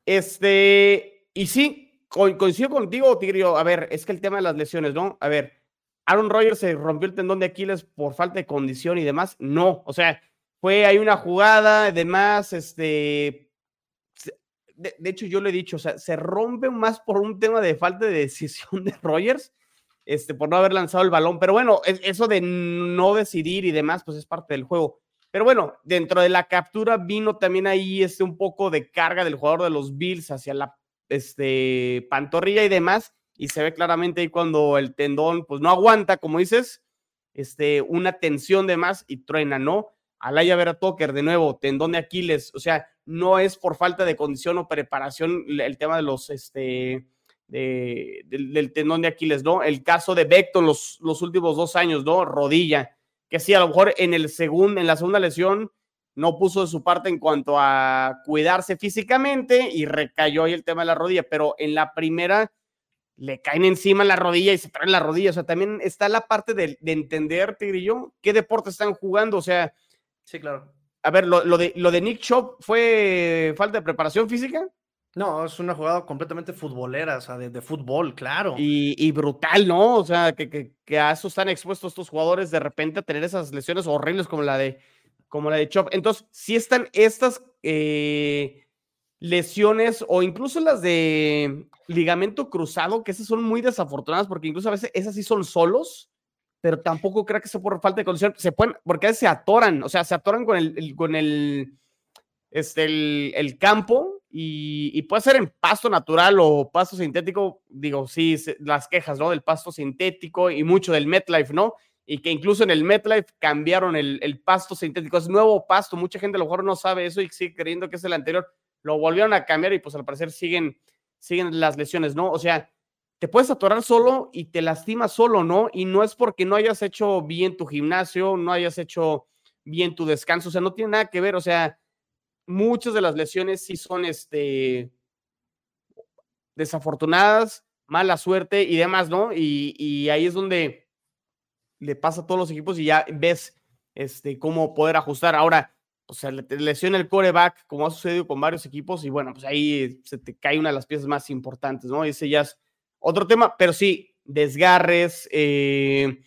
Este, y sí, coincido contigo, Tigrillo. A ver, es que el tema de las lesiones, ¿no? A ver, Aaron Rodgers se rompió el tendón de Aquiles por falta de condición y demás. No, o sea, fue hay una jugada, además, este, de, hecho yo le he dicho, o sea, se rompe más por un tema de falta de decisión de Rogers, este, por no haber lanzado el balón, pero bueno, eso de no decidir y demás, pues es parte del juego. Pero bueno, dentro de la captura vino también ahí este, un poco de carga del jugador de los Bills hacia la este, pantorrilla y demás, y se ve claramente ahí cuando el tendón pues no aguanta, como dices, este, una tensión de más y truena, ¿no? Alaya Vera Tucker, de nuevo, tendón de Aquiles, o sea, no es por falta de condición o preparación el tema de los, este, del, tendón de Aquiles, ¿no? El caso de Beckton los, los últimos dos años, ¿no? Rodilla, que sí, a lo mejor en, el segundo, en la segunda lesión no puso de su parte en cuanto a cuidarse físicamente y recayó ahí el tema de la rodilla, pero en la primera le caen encima la rodilla y se traen la rodilla. O sea, también está la parte de, de entender, Tigrillo, qué deporte están jugando. O sea, sí, claro. A ver, lo, de, lo de Nick Chop fue falta de preparación física. No, es una jugada completamente futbolera, o sea, de, fútbol, claro. Y, brutal, ¿no? O sea, que, a eso están expuestos estos jugadores de repente a tener esas lesiones horribles como la de, como la de Chop. Entonces, si están estas eh, lesiones o incluso las de ligamento cruzado, que esas son muy desafortunadas porque incluso a veces esas sí son solos, pero tampoco creo que sea por falta de condición. Se pueden, porque a veces se atoran, o sea, se atoran con el, con el, este, el campo y, puede ser en pasto natural o pasto sintético, digo, sí, las quejas, ¿no? Del pasto sintético y mucho del MetLife, ¿no? Y que incluso en el MetLife cambiaron el, pasto sintético, es nuevo pasto, mucha gente a lo mejor no sabe eso y sigue creyendo que es el anterior, lo volvieron a cambiar y pues al parecer siguen, siguen las lesiones, ¿no? O sea, te puedes atorar solo y te lastimas solo, ¿no? Y no es porque no hayas hecho bien tu gimnasio, no hayas hecho bien tu descanso, o sea, no tiene nada que ver, o sea, muchas de las lesiones sí son este, desafortunadas, mala suerte y demás, ¿no? Y, ahí es donde le pasa a todos los equipos y ya ves este, cómo poder ajustar. Ahora, o sea, le lesiona el coreback, como ha sucedido con varios equipos, y bueno, pues ahí se te cae una de las piezas más importantes, ¿no? Ese ya es otro tema, pero sí, desgarres, eh,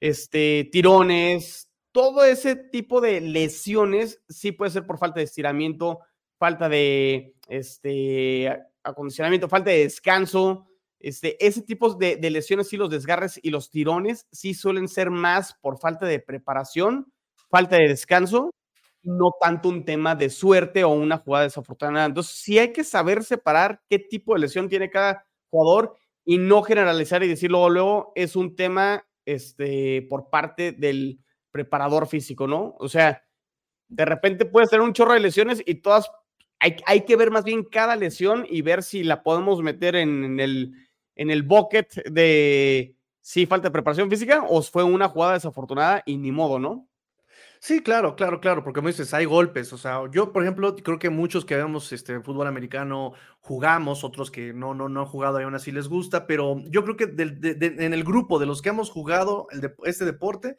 este, tirones, todo ese tipo de lesiones sí puede ser por falta de estiramiento, falta de este, acondicionamiento, falta de descanso. Este, ese tipo de, lesiones, sí, los desgarres y los tirones, sí suelen ser más por falta de preparación, falta de descanso, no tanto un tema de suerte o una jugada desafortunada. Entonces, sí hay que saber separar qué tipo de lesión tiene cada jugador y no generalizar y decirlo luego, es un tema este, por parte del, preparador físico, ¿no? O sea, de repente puedes tener un chorro de lesiones y todas, hay, hay que ver más bien cada lesión y ver si la podemos meter en, el, en el bucket de si falta preparación física o fue una jugada desafortunada y ni modo, ¿no? Sí, claro, claro, claro, porque como dices, hay golpes. O sea, yo, por ejemplo, creo que muchos que vemos este fútbol americano jugamos, otros que no, no, no han jugado y aún así les gusta, pero yo creo que en el grupo de los que hemos jugado este deporte,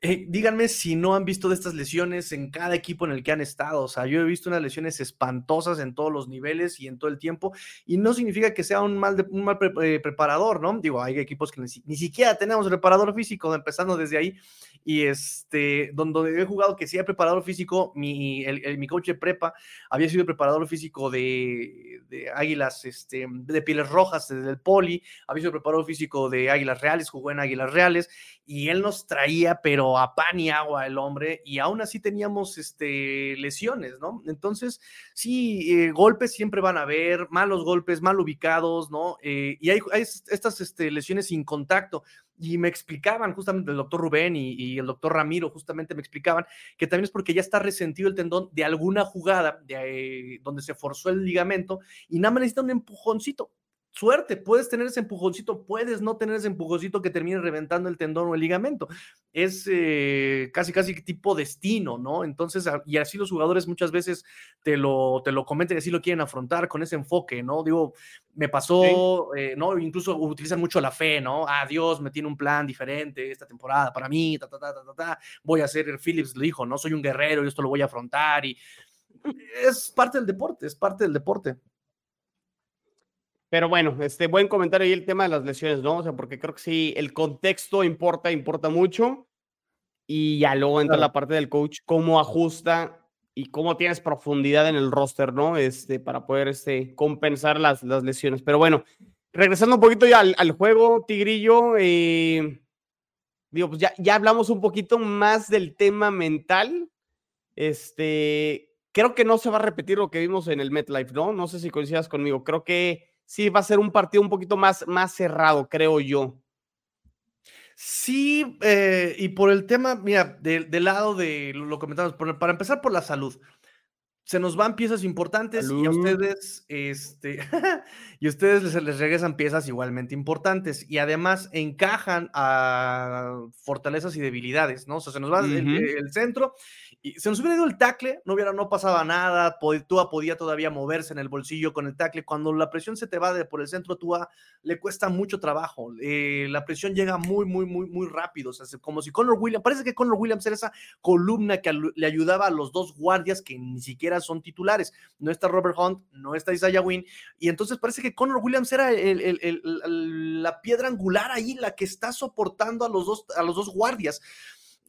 eh, díganme si no han visto de estas lesiones en cada equipo en el que han estado. O sea, yo he visto unas lesiones espantosas en todos los niveles y en todo el tiempo. Y no significa que sea un mal, de, un mal eh, preparador, ¿no? Digo, hay equipos que ni, siquiera tenemos preparador físico, empezando desde ahí. Y este, donde he jugado que sea preparador físico, mi, el, mi coach de prepa había sido preparador físico de, de Águilas, este, de Pieles Rojas, desde el Poli, había sido preparador físico de Águilas Reales, jugó en Águilas Reales y él nos traía, pero a pan y agua el hombre, y aún así teníamos este, lesiones, ¿no? Entonces, sí, eh, golpes siempre van a haber, malos golpes, mal ubicados, ¿no? Eh, y hay, estas este, lesiones sin contacto. Y me explicaban justamente el doctor Rubén y, el doctor Ramiro, justamente me explicaban que también es porque ya está resentido el tendón de alguna jugada de, eh, donde se forzó el ligamento y nada más necesita un empujoncito suerte, puedes tener ese empujoncito, puedes no tener ese empujoncito que termine reventando el tendón o el ligamento. Es eh, casi, casi tipo destino, ¿no? Entonces, y así los jugadores muchas veces te lo, te lo comentan y así lo quieren afrontar con ese enfoque, ¿no? Digo, me pasó, eh, ¿no? Incluso utilizan mucho la fe, ¿no? Ah, Dios me tiene un plan diferente esta temporada para mí, ta, ta, ta, ta, ta, voy a ser, Phillips lo dijo, ¿no? Soy un guerrero y esto lo voy a afrontar y es parte del deporte, es parte del deporte. Pero bueno, este buen comentario ahí el tema de las lesiones, ¿no? O sea, porque creo que sí, el contexto importa, importa mucho. Y ya luego entra la parte del coach, cómo ajusta y cómo tienes profundidad en el roster, ¿no? Este, para poder este, compensar las, las lesiones. Pero bueno, regresando un poquito ya al, al juego, Tigrillo, eh, digo, pues ya, ya hablamos un poquito más del tema mental. Este, creo que no se va a repetir lo que vimos en el MetLife, ¿no? No sé si coincidas conmigo. Creo que sí va a ser un partido un poquito más, más cerrado, creo yo. Sí, eh, y por el tema, mira, del lado de lo comentamos, para empezar por la salud. Se nos van piezas importantes y a ustedes, este, y ustedes les, les, regresan piezas igualmente importantes y además encajan a fortalezas y debilidades, ¿no? O sea, se nos va el, el, centro Y se nos hubiera ido el tackle, no hubiera, no pasaba nada, Tua podía todavía moverse en el bolsillo con el tackle. Cuando la presión se te va de por el centro, Tua le cuesta mucho trabajo. Eh, la presión llega muy, muy, muy, muy rápido. O sea, como si Connor Williams, parece que Connor Williams era esa columna que le ayudaba a los dos guardias que ni siquiera son titulares. No está Robert Hunt, no está Isaiah Wynn. Y entonces parece que Connor Williams era la piedra angular ahí, la que está soportando a los dos, a los dos guardias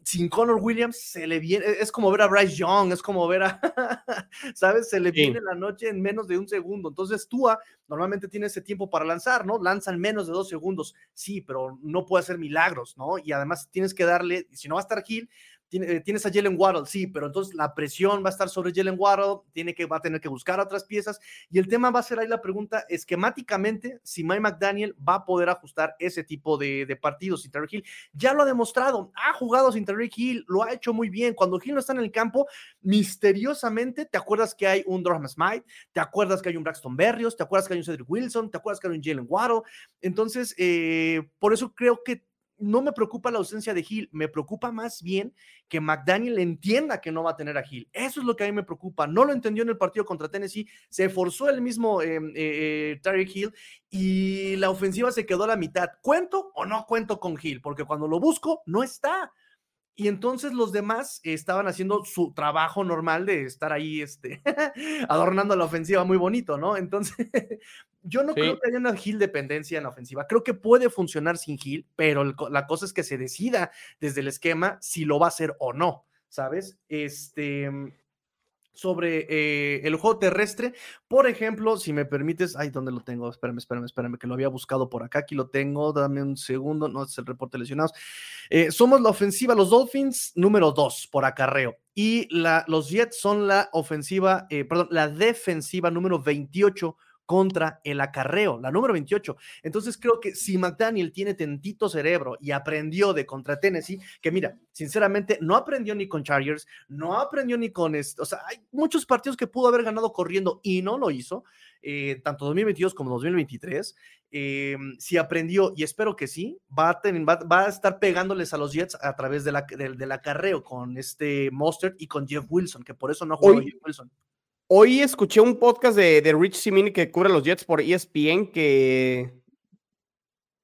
sin Connor Williams se le viene, es como ver a Bryce Young, es como ver a, ¿sabes? Se le viene la noche en menos de un segundo. Entonces Tua normalmente tiene ese tiempo para lanzar, ¿no? Lanzan menos de dos segundos, sí, pero no puede hacer milagros, ¿no? Y además tienes que darle, si no va a estar Gil, tienes a Jalen Waddle, sí, pero entonces la presión va a estar sobre Jalen Waddle, tiene que, va a tener que buscar otras piezas y el tema va a ser ahí la pregunta esquemáticamente si Mike McDaniel va a poder ajustar ese tipo de, partidos sin Terry Hill. Ya lo ha demostrado, ha jugado sin Terry Hill, lo ha hecho muy bien. Cuando Hill no está en el campo, misteriosamente te acuerdas que hay un Durham Smite, te acuerdas que hay un Braxton Berrios, te acuerdas que hay un Cedric Wilson, te acuerdas que hay un Jalen Waddle. Entonces, eh, por eso creo que no me preocupa la ausencia de Hill, me preocupa más bien que McDaniel entienda que no va a tener a Hill. Eso es lo que a mí me preocupa. No lo entendió en el partido contra Tennessee, se forzó el mismo eh, eh, eh Hill y la ofensiva se quedó a la mitad. ¿Cuento o no cuento con Hill? Porque cuando lo busco, no está. Y entonces los demás estaban haciendo su trabajo normal de estar ahí este, adornando la ofensiva muy bonito, ¿no? Entonces, yo no creo que haya una Gil dependencia en la ofensiva. Creo que puede funcionar sin Gil, pero la cosa es que se decida desde el esquema si lo va a hacer o no, ¿sabes? Este, sobre eh, el juego terrestre. Por ejemplo, si me permites, ay, ¿dónde lo tengo? Espérame, espérame, espérame, que lo había buscado por acá. Aquí lo tengo, dame un segundo. No, es el reporte de lesionados. Eh, somos la ofensiva, los Dolphins, número dos por acarreo. Y la, los Jets son la ofensiva, eh, perdón, la defensiva número 28 contra el acarreo, la número 28. Entonces creo que si McDaniel tiene tentito cerebro y aprendió de contra Tennessee, que mira, sinceramente no aprendió ni con Chargers, no aprendió ni con, esto, o sea, hay muchos partidos que pudo haber ganado corriendo y no lo hizo, eh, tanto 2022 como 2023. Eh, si aprendió, y espero que sí, va a, tener, va, a, estar pegándoles a los Jets a través de la, del acarreo con este Mustard y con Jeff Wilson, que por eso no jugó Jeff Wilson. Hoy escuché un podcast de, Rich Simini que cubre los Jets por ESPN que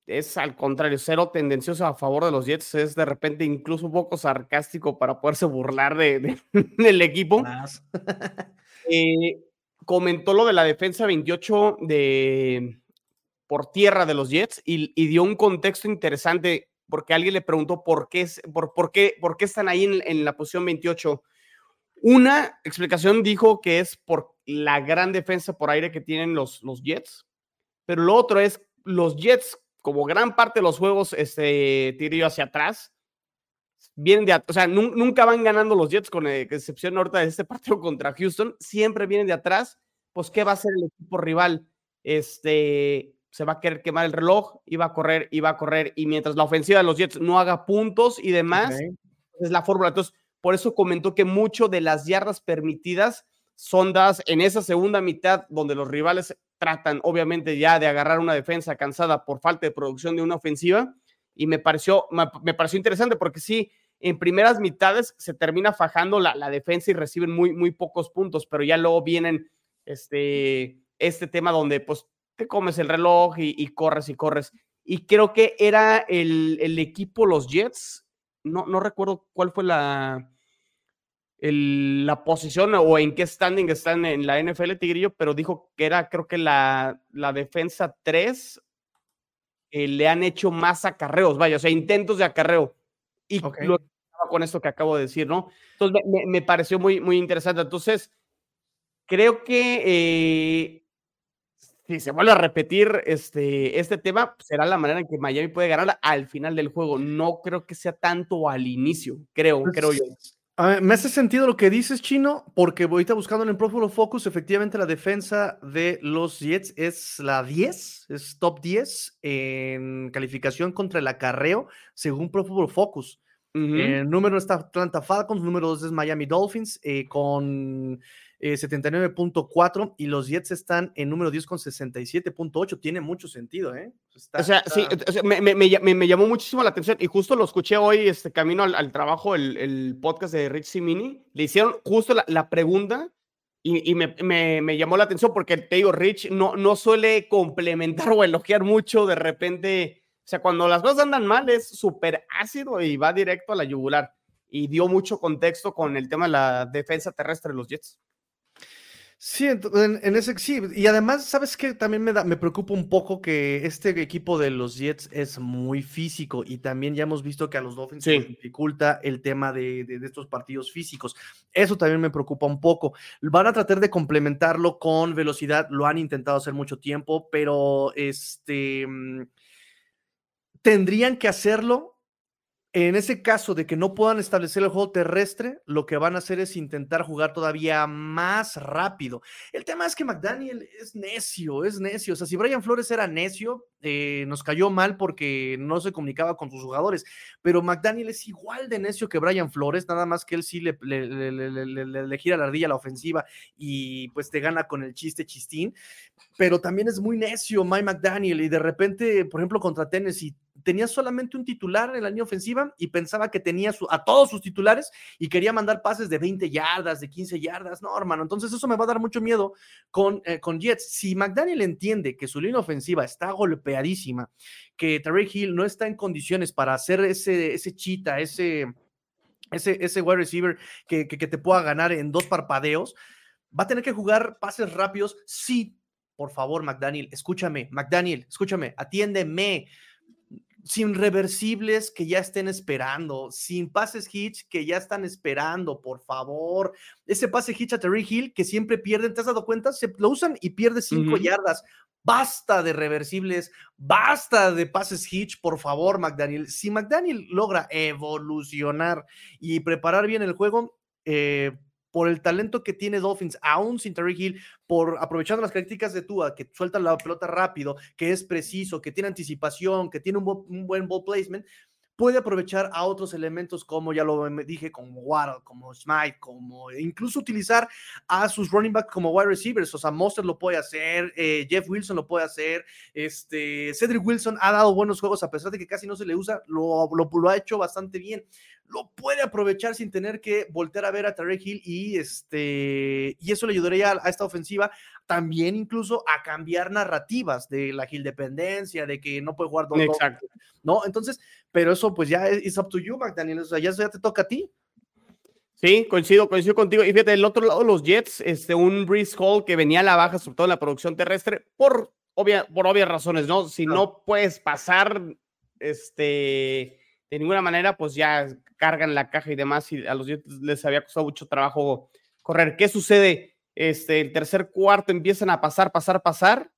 es al contrario, cero tendencioso a favor de los Jets. Es de repente incluso un poco sarcástico para poderse burlar de, del equipo. Eh, comentó lo de la defensa 28 de, por tierra de los Jets y, dio un contexto interesante porque alguien le preguntó por qué, por, por qué, por qué están ahí en, en la posición 28 una explicación dijo que es por la gran defensa por aire que tienen los, los Jets, pero lo otro es los Jets, como gran parte de los juegos, este tiro hacia atrás, vienen de, o sea, nunca van ganando los Jets, con excepción ahorita de este partido contra Houston, siempre vienen de atrás, pues ¿qué va a hacer el equipo rival? Este, se va a querer quemar el reloj, y va a correr, y va a correr, y mientras la ofensiva de los Jets no haga puntos y demás, es la fórmula. Entonces, por eso comentó que mucho de las yardas permitidas son dadas en esa segunda mitad donde los rivales tratan obviamente ya de agarrar una defensa cansada por falta de producción de una ofensiva y me pareció, me, pareció interesante porque sí, en primeras mitades se termina fajando la, defensa y reciben muy, muy pocos puntos, pero ya luego vienen este, este tema donde pues te comes el reloj y, corres y corres. Y creo que era el, el equipo, los Jets, no, no recuerdo cuál fue la, la posición o en qué standing están en la NFL Tigrillo, pero dijo que era, creo que la, la defensa 3 eh, le han hecho más acarreos, vaya, o sea, intentos de acarreo. Y lo con esto que acabo de decir, ¿no? Entonces me, pareció muy, muy interesante. Entonces, creo que eh, si se vuelve a repetir este, este tema, será la manera en que Miami puede ganar al final del juego. No creo que sea tanto al inicio, creo, creo yo me hace sentido lo que dices, Chino, porque ahorita buscando en el Pro Football Focus, efectivamente la defensa de los Jets es la 10, es top 10 en calificación contra el acarreo, según Pro Football Focus. El número está Atlanta Falcons, número 2 es Miami Dolphins, eh, con 79.4 y los Jets están en número 10 con 67.8. Tiene mucho sentido, ¿eh? o sea, sí, me, me, me, llamó muchísimo la atención y justo lo escuché hoy, este camino al, trabajo, el, el, podcast de Rich Simini. Le hicieron justo la, la pregunta y, y me, llamó la atención porque te digo, Rich no, no suele complementar o elogiar mucho de repente. O sea, cuando las cosas andan mal es súper ácido y va directo a la yugular. Y dio mucho contexto con el tema de la defensa terrestre de los Jets. Sí, en, ese sí. Y además, ¿sabes qué? También me, da, me preocupa un poco que este equipo de los Jets es muy físico y también ya hemos visto que a los Dolphins se les dificulta el tema de, de, estos partidos físicos. Eso también me preocupa un poco. Van a tratar de complementarlo con velocidad, lo han intentado hacer mucho tiempo, pero este mm, tendrían que hacerlo en ese caso de que no puedan establecer el juego terrestre, lo que van a hacer es intentar jugar todavía más rápido. El tema es que McDaniel es necio, es necio. O sea, si Brian Flores era necio, eh, nos cayó mal porque no se comunicaba con sus jugadores. Pero McDaniel es igual de necio que Brian Flores, nada más que él sí le, le, gira la ardilla a la ofensiva y pues te gana con el chiste chistín. Pero también es muy necio Mike McDaniel y de repente, por ejemplo, contra Tennessee tenía solamente un titular en la línea ofensiva y pensaba que tenía a todos sus titulares y quería mandar pases de 20 yardas, de 15 yardas. No, hermano, entonces eso me va a dar mucho miedo con, eh, con Jets. Si McDaniel entiende que su línea ofensiva está golpeadísima, que Terry Hill no está en condiciones para hacer ese, ese chita, ese, ese, ese wide receiver que, que, que te pueda ganar en dos parpadeos, va a tener que jugar pases rápidos. Sí, por favor, McDaniel, escúchame, McDaniel, escúchame, atiéndeme sin reversibles que ya estén esperando, sin pases hitch que ya están esperando, por favor. Ese pase hitch a Terry Hill que siempre pierden, ¿te has dado cuenta? Se lo usan y pierde cinco yardas. Basta de reversibles, basta de pases hitch, por favor, McDaniel. Si McDaniel logra evolucionar y preparar bien el juego, eh, por el talento que tiene Dolphins, aún sin Terry Hill, por aprovechando las características de Tua, que suelta la pelota rápido, que es preciso, que tiene anticipación, que tiene un, un buen ball placement, puede aprovechar a otros elementos como ya lo dije, como Waddle, como Smite, como incluso utilizar a sus running back como wide receivers, o sea, Monster lo puede hacer, eh, Jeff Wilson lo puede hacer, este, Cedric Wilson ha dado buenos juegos a pesar de que casi no se le usa, lo, lo, ha hecho bastante bien, lo puede aprovechar sin tener que voltear a ver a Tarek Hill y este, y eso le ayudaría a, a esta ofensiva también incluso a cambiar narrativas de la Hill dependencia, de que no puede jugar dos, Exacto. ¿no? Entonces, pero eso pues ya es up to you, McDaniel, o sea, ya, ya te toca a ti. Sí, coincido, coincido contigo. Y fíjate, del otro lado, los Jets, este, un Breeze Hall que venía a la baja, sobre todo en la producción terrestre, por, obvia, por obvias razones, ¿no? Si no puedes pasar este, de ninguna manera, pues ya cargan la caja y demás, y a los Jets les había costado mucho trabajo correr. ¿Qué sucede? Este, el tercer cuarto empiezan a pasar, pasar, pasar.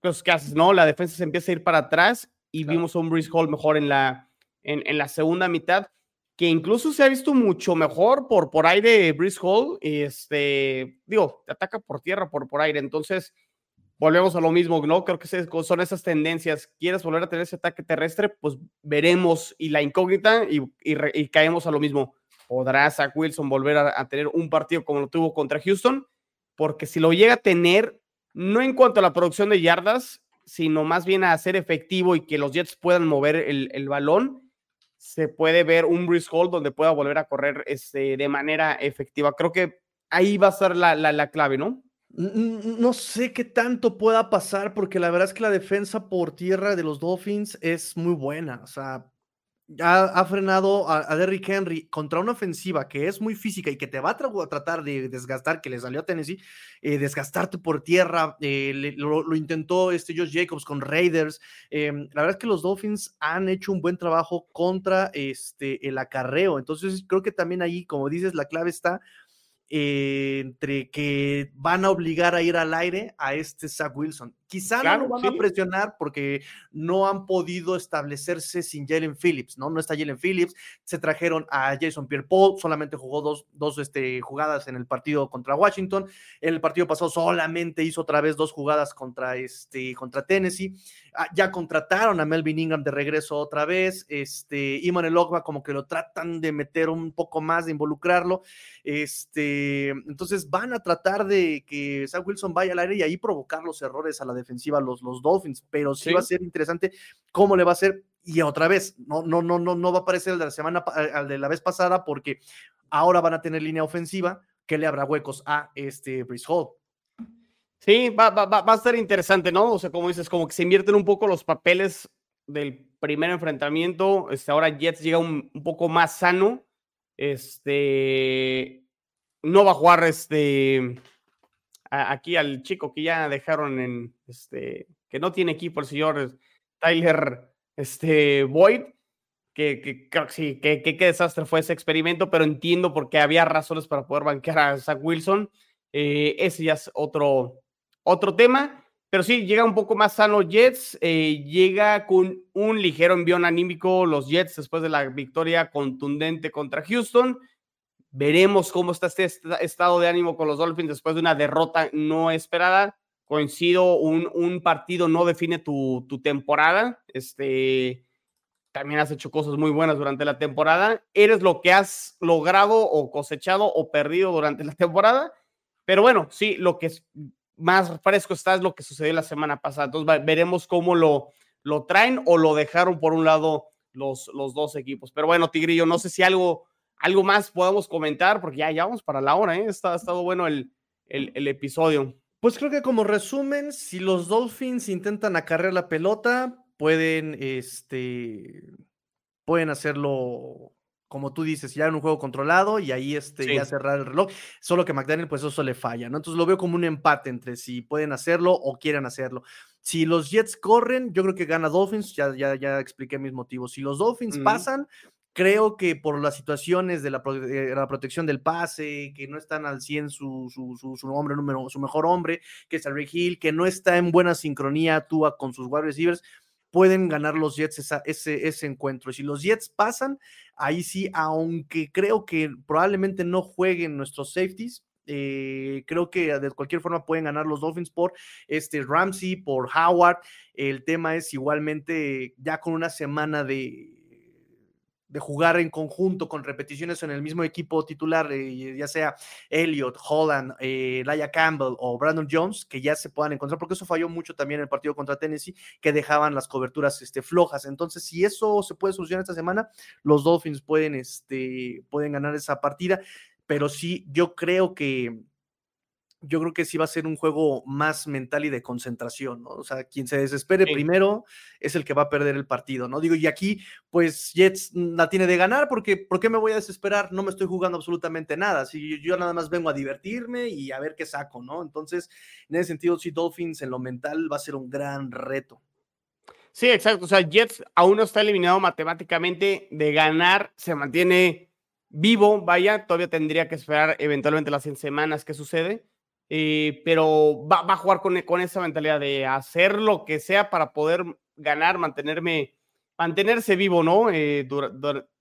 Pues, ¿qué haces? No, la defensa se empieza a ir para atrás y vimos a un Breeze Hall mejor en la, en, la segunda mitad, que incluso se ha visto mucho mejor por, por aire Breeze Hall. Este, digo, te ataca por tierra, por, por aire. Entonces, volvemos a lo mismo, ¿no? Creo que son esas tendencias. ¿Quieres volver a tener ese ataque terrestre? Pues veremos y la incógnita y, y, caemos a lo mismo. ¿Podrá Zach Wilson volver a, tener un partido como lo tuvo contra Houston? Porque si lo llega a tener, no en cuanto a la producción de yardas, sino más bien a ser efectivo y que los Jets puedan mover el, balón, se puede ver un Breeze Hall donde pueda volver a correr este, de manera efectiva. Creo que ahí va a ser la, la, clave, ¿no? No sé qué tanto pueda pasar porque la verdad es que la defensa por tierra de los Dolphins es muy buena. O sea, ha, frenado a, Derrick Henry contra una ofensiva que es muy física y que te va a, tratar de desgastar, que le salió a Tennessee, eh, desgastarte por tierra. Eh, lo, intentó este Josh Jacobs con Raiders. Em, la verdad es que los Dolphins han hecho un buen trabajo contra este, el acarreo. Entonces, creo que también ahí, como dices, la clave está entre que van a obligar a ir al aire a este Zach Wilson. Quizá no lo van a presionar porque no han podido establecerse sin Jalen Phillips, ¿no? No está Jalen Phillips, se trajeron a Jason Pierre-Paul, solamente jugó dos, dos este, jugadas en el partido contra Washington, en el partido pasado solamente hizo otra vez dos jugadas contra, este, contra Tennessee, ah, ya contrataron a Melvin Ingram de regreso otra vez, este, Iman el como que lo tratan de meter un poco más, de involucrarlo, este, entonces van a tratar de que Zach Wilson vaya al aire y ahí provocar los errores a la defensiva los, los Dolphins, pero sí, va a ser interesante cómo le va a ser. Y otra vez, no, no, no, no, no va a aparecer el de la semana, al de la vez pasada, porque ahora van a tener línea ofensiva que le habrá huecos a este Brice Hall. Sí, va, va, va, a ser interesante, ¿no? O sea, como dices, como que se invierten un poco los papeles del primer enfrentamiento. Este, ahora Jets llega un, un poco más sano. Este no va a jugar este aquí al chico que ya dejaron en este, que no tiene equipo el señor Tyler este, Boyd, que, que sí, que, qué desastre fue ese experimento, pero entiendo por qué había razones para poder banquear a Zach Wilson. Eh, ese ya es otro, otro tema, pero sí, llega un poco más sano Jets, eh, llega con un ligero envión anímico los Jets después de la victoria contundente contra Houston. Veremos cómo está este estado de ánimo con los Dolphins después de una derrota no esperada. Coincido, un, un partido no define tu, tu, temporada. Este, también has hecho cosas muy buenas durante la temporada. Eres lo que has logrado o cosechado o perdido durante la temporada. Pero bueno, sí, lo que es más fresco está es lo que sucedió la semana pasada. Entonces veremos cómo lo, lo traen o lo dejaron por un lado los, los dos equipos. Pero bueno, Tigrillo, no sé si algo algo más podemos comentar, porque ya, ya vamos para la hora, ¿eh? Está, ha estado bueno el, el, episodio. Pues creo que como resumen, si los Dolphins intentan acarrear la pelota, pueden, este, pueden hacerlo como tú dices, ya en un juego controlado y ahí este, ya cerrar el reloj. Solo que McDaniel, pues eso le falla, ¿no? Entonces lo veo como un empate entre si pueden hacerlo o quieren hacerlo. Si los Jets corren, yo creo que gana Dolphins, ya, ya, ya expliqué mis motivos. Si los Dolphins pasan, Creo que por las situaciones de la, eh, la, protección del pase, que no están al 100 su, su, su, hombre número, su mejor hombre, que es Rick Hill, que no está en buena sincronía Tua con sus wide receivers, pueden ganar los Jets ese, ese encuentro. Y si los Jets pasan, ahí sí, aunque creo que probablemente no jueguen nuestros safeties, eh, creo que de cualquier forma pueden ganar los Dolphins por este Ramsey, por Howard. El tema es igualmente ya con una semana de de jugar en conjunto con repeticiones en el mismo equipo titular, eh, ya sea Elliot, Holland, eh, Laia Campbell o Brandon Jones, que ya se puedan encontrar, porque eso falló mucho también en el partido contra Tennessee, que dejaban las coberturas este, flojas. Entonces, si eso se puede solucionar esta semana, los Dolphins pueden, este, pueden ganar esa partida, pero sí, yo creo que yo creo que sí va a ser un juego más mental y de concentración, ¿no? O sea, quien se desespere primero es el que va a perder el partido, ¿no? Digo, y aquí, pues Jets la tiene de ganar porque, ¿por qué me voy a desesperar? No me estoy jugando absolutamente nada. Si yo, nada más vengo a divertirme y a ver qué saco, ¿no? Entonces, en ese sentido, sí, Dolphins en lo mental va a ser un gran reto. Sí, exacto. O sea, Jets aún no está eliminado matemáticamente de ganar, se mantiene vivo, vaya, todavía tendría que esperar eventualmente las 100 semanas que sucede eh, pero va, a jugar con, con, esa mentalidad de hacer lo que sea para poder ganar, mantenerme, mantenerse vivo, ¿no? Eh,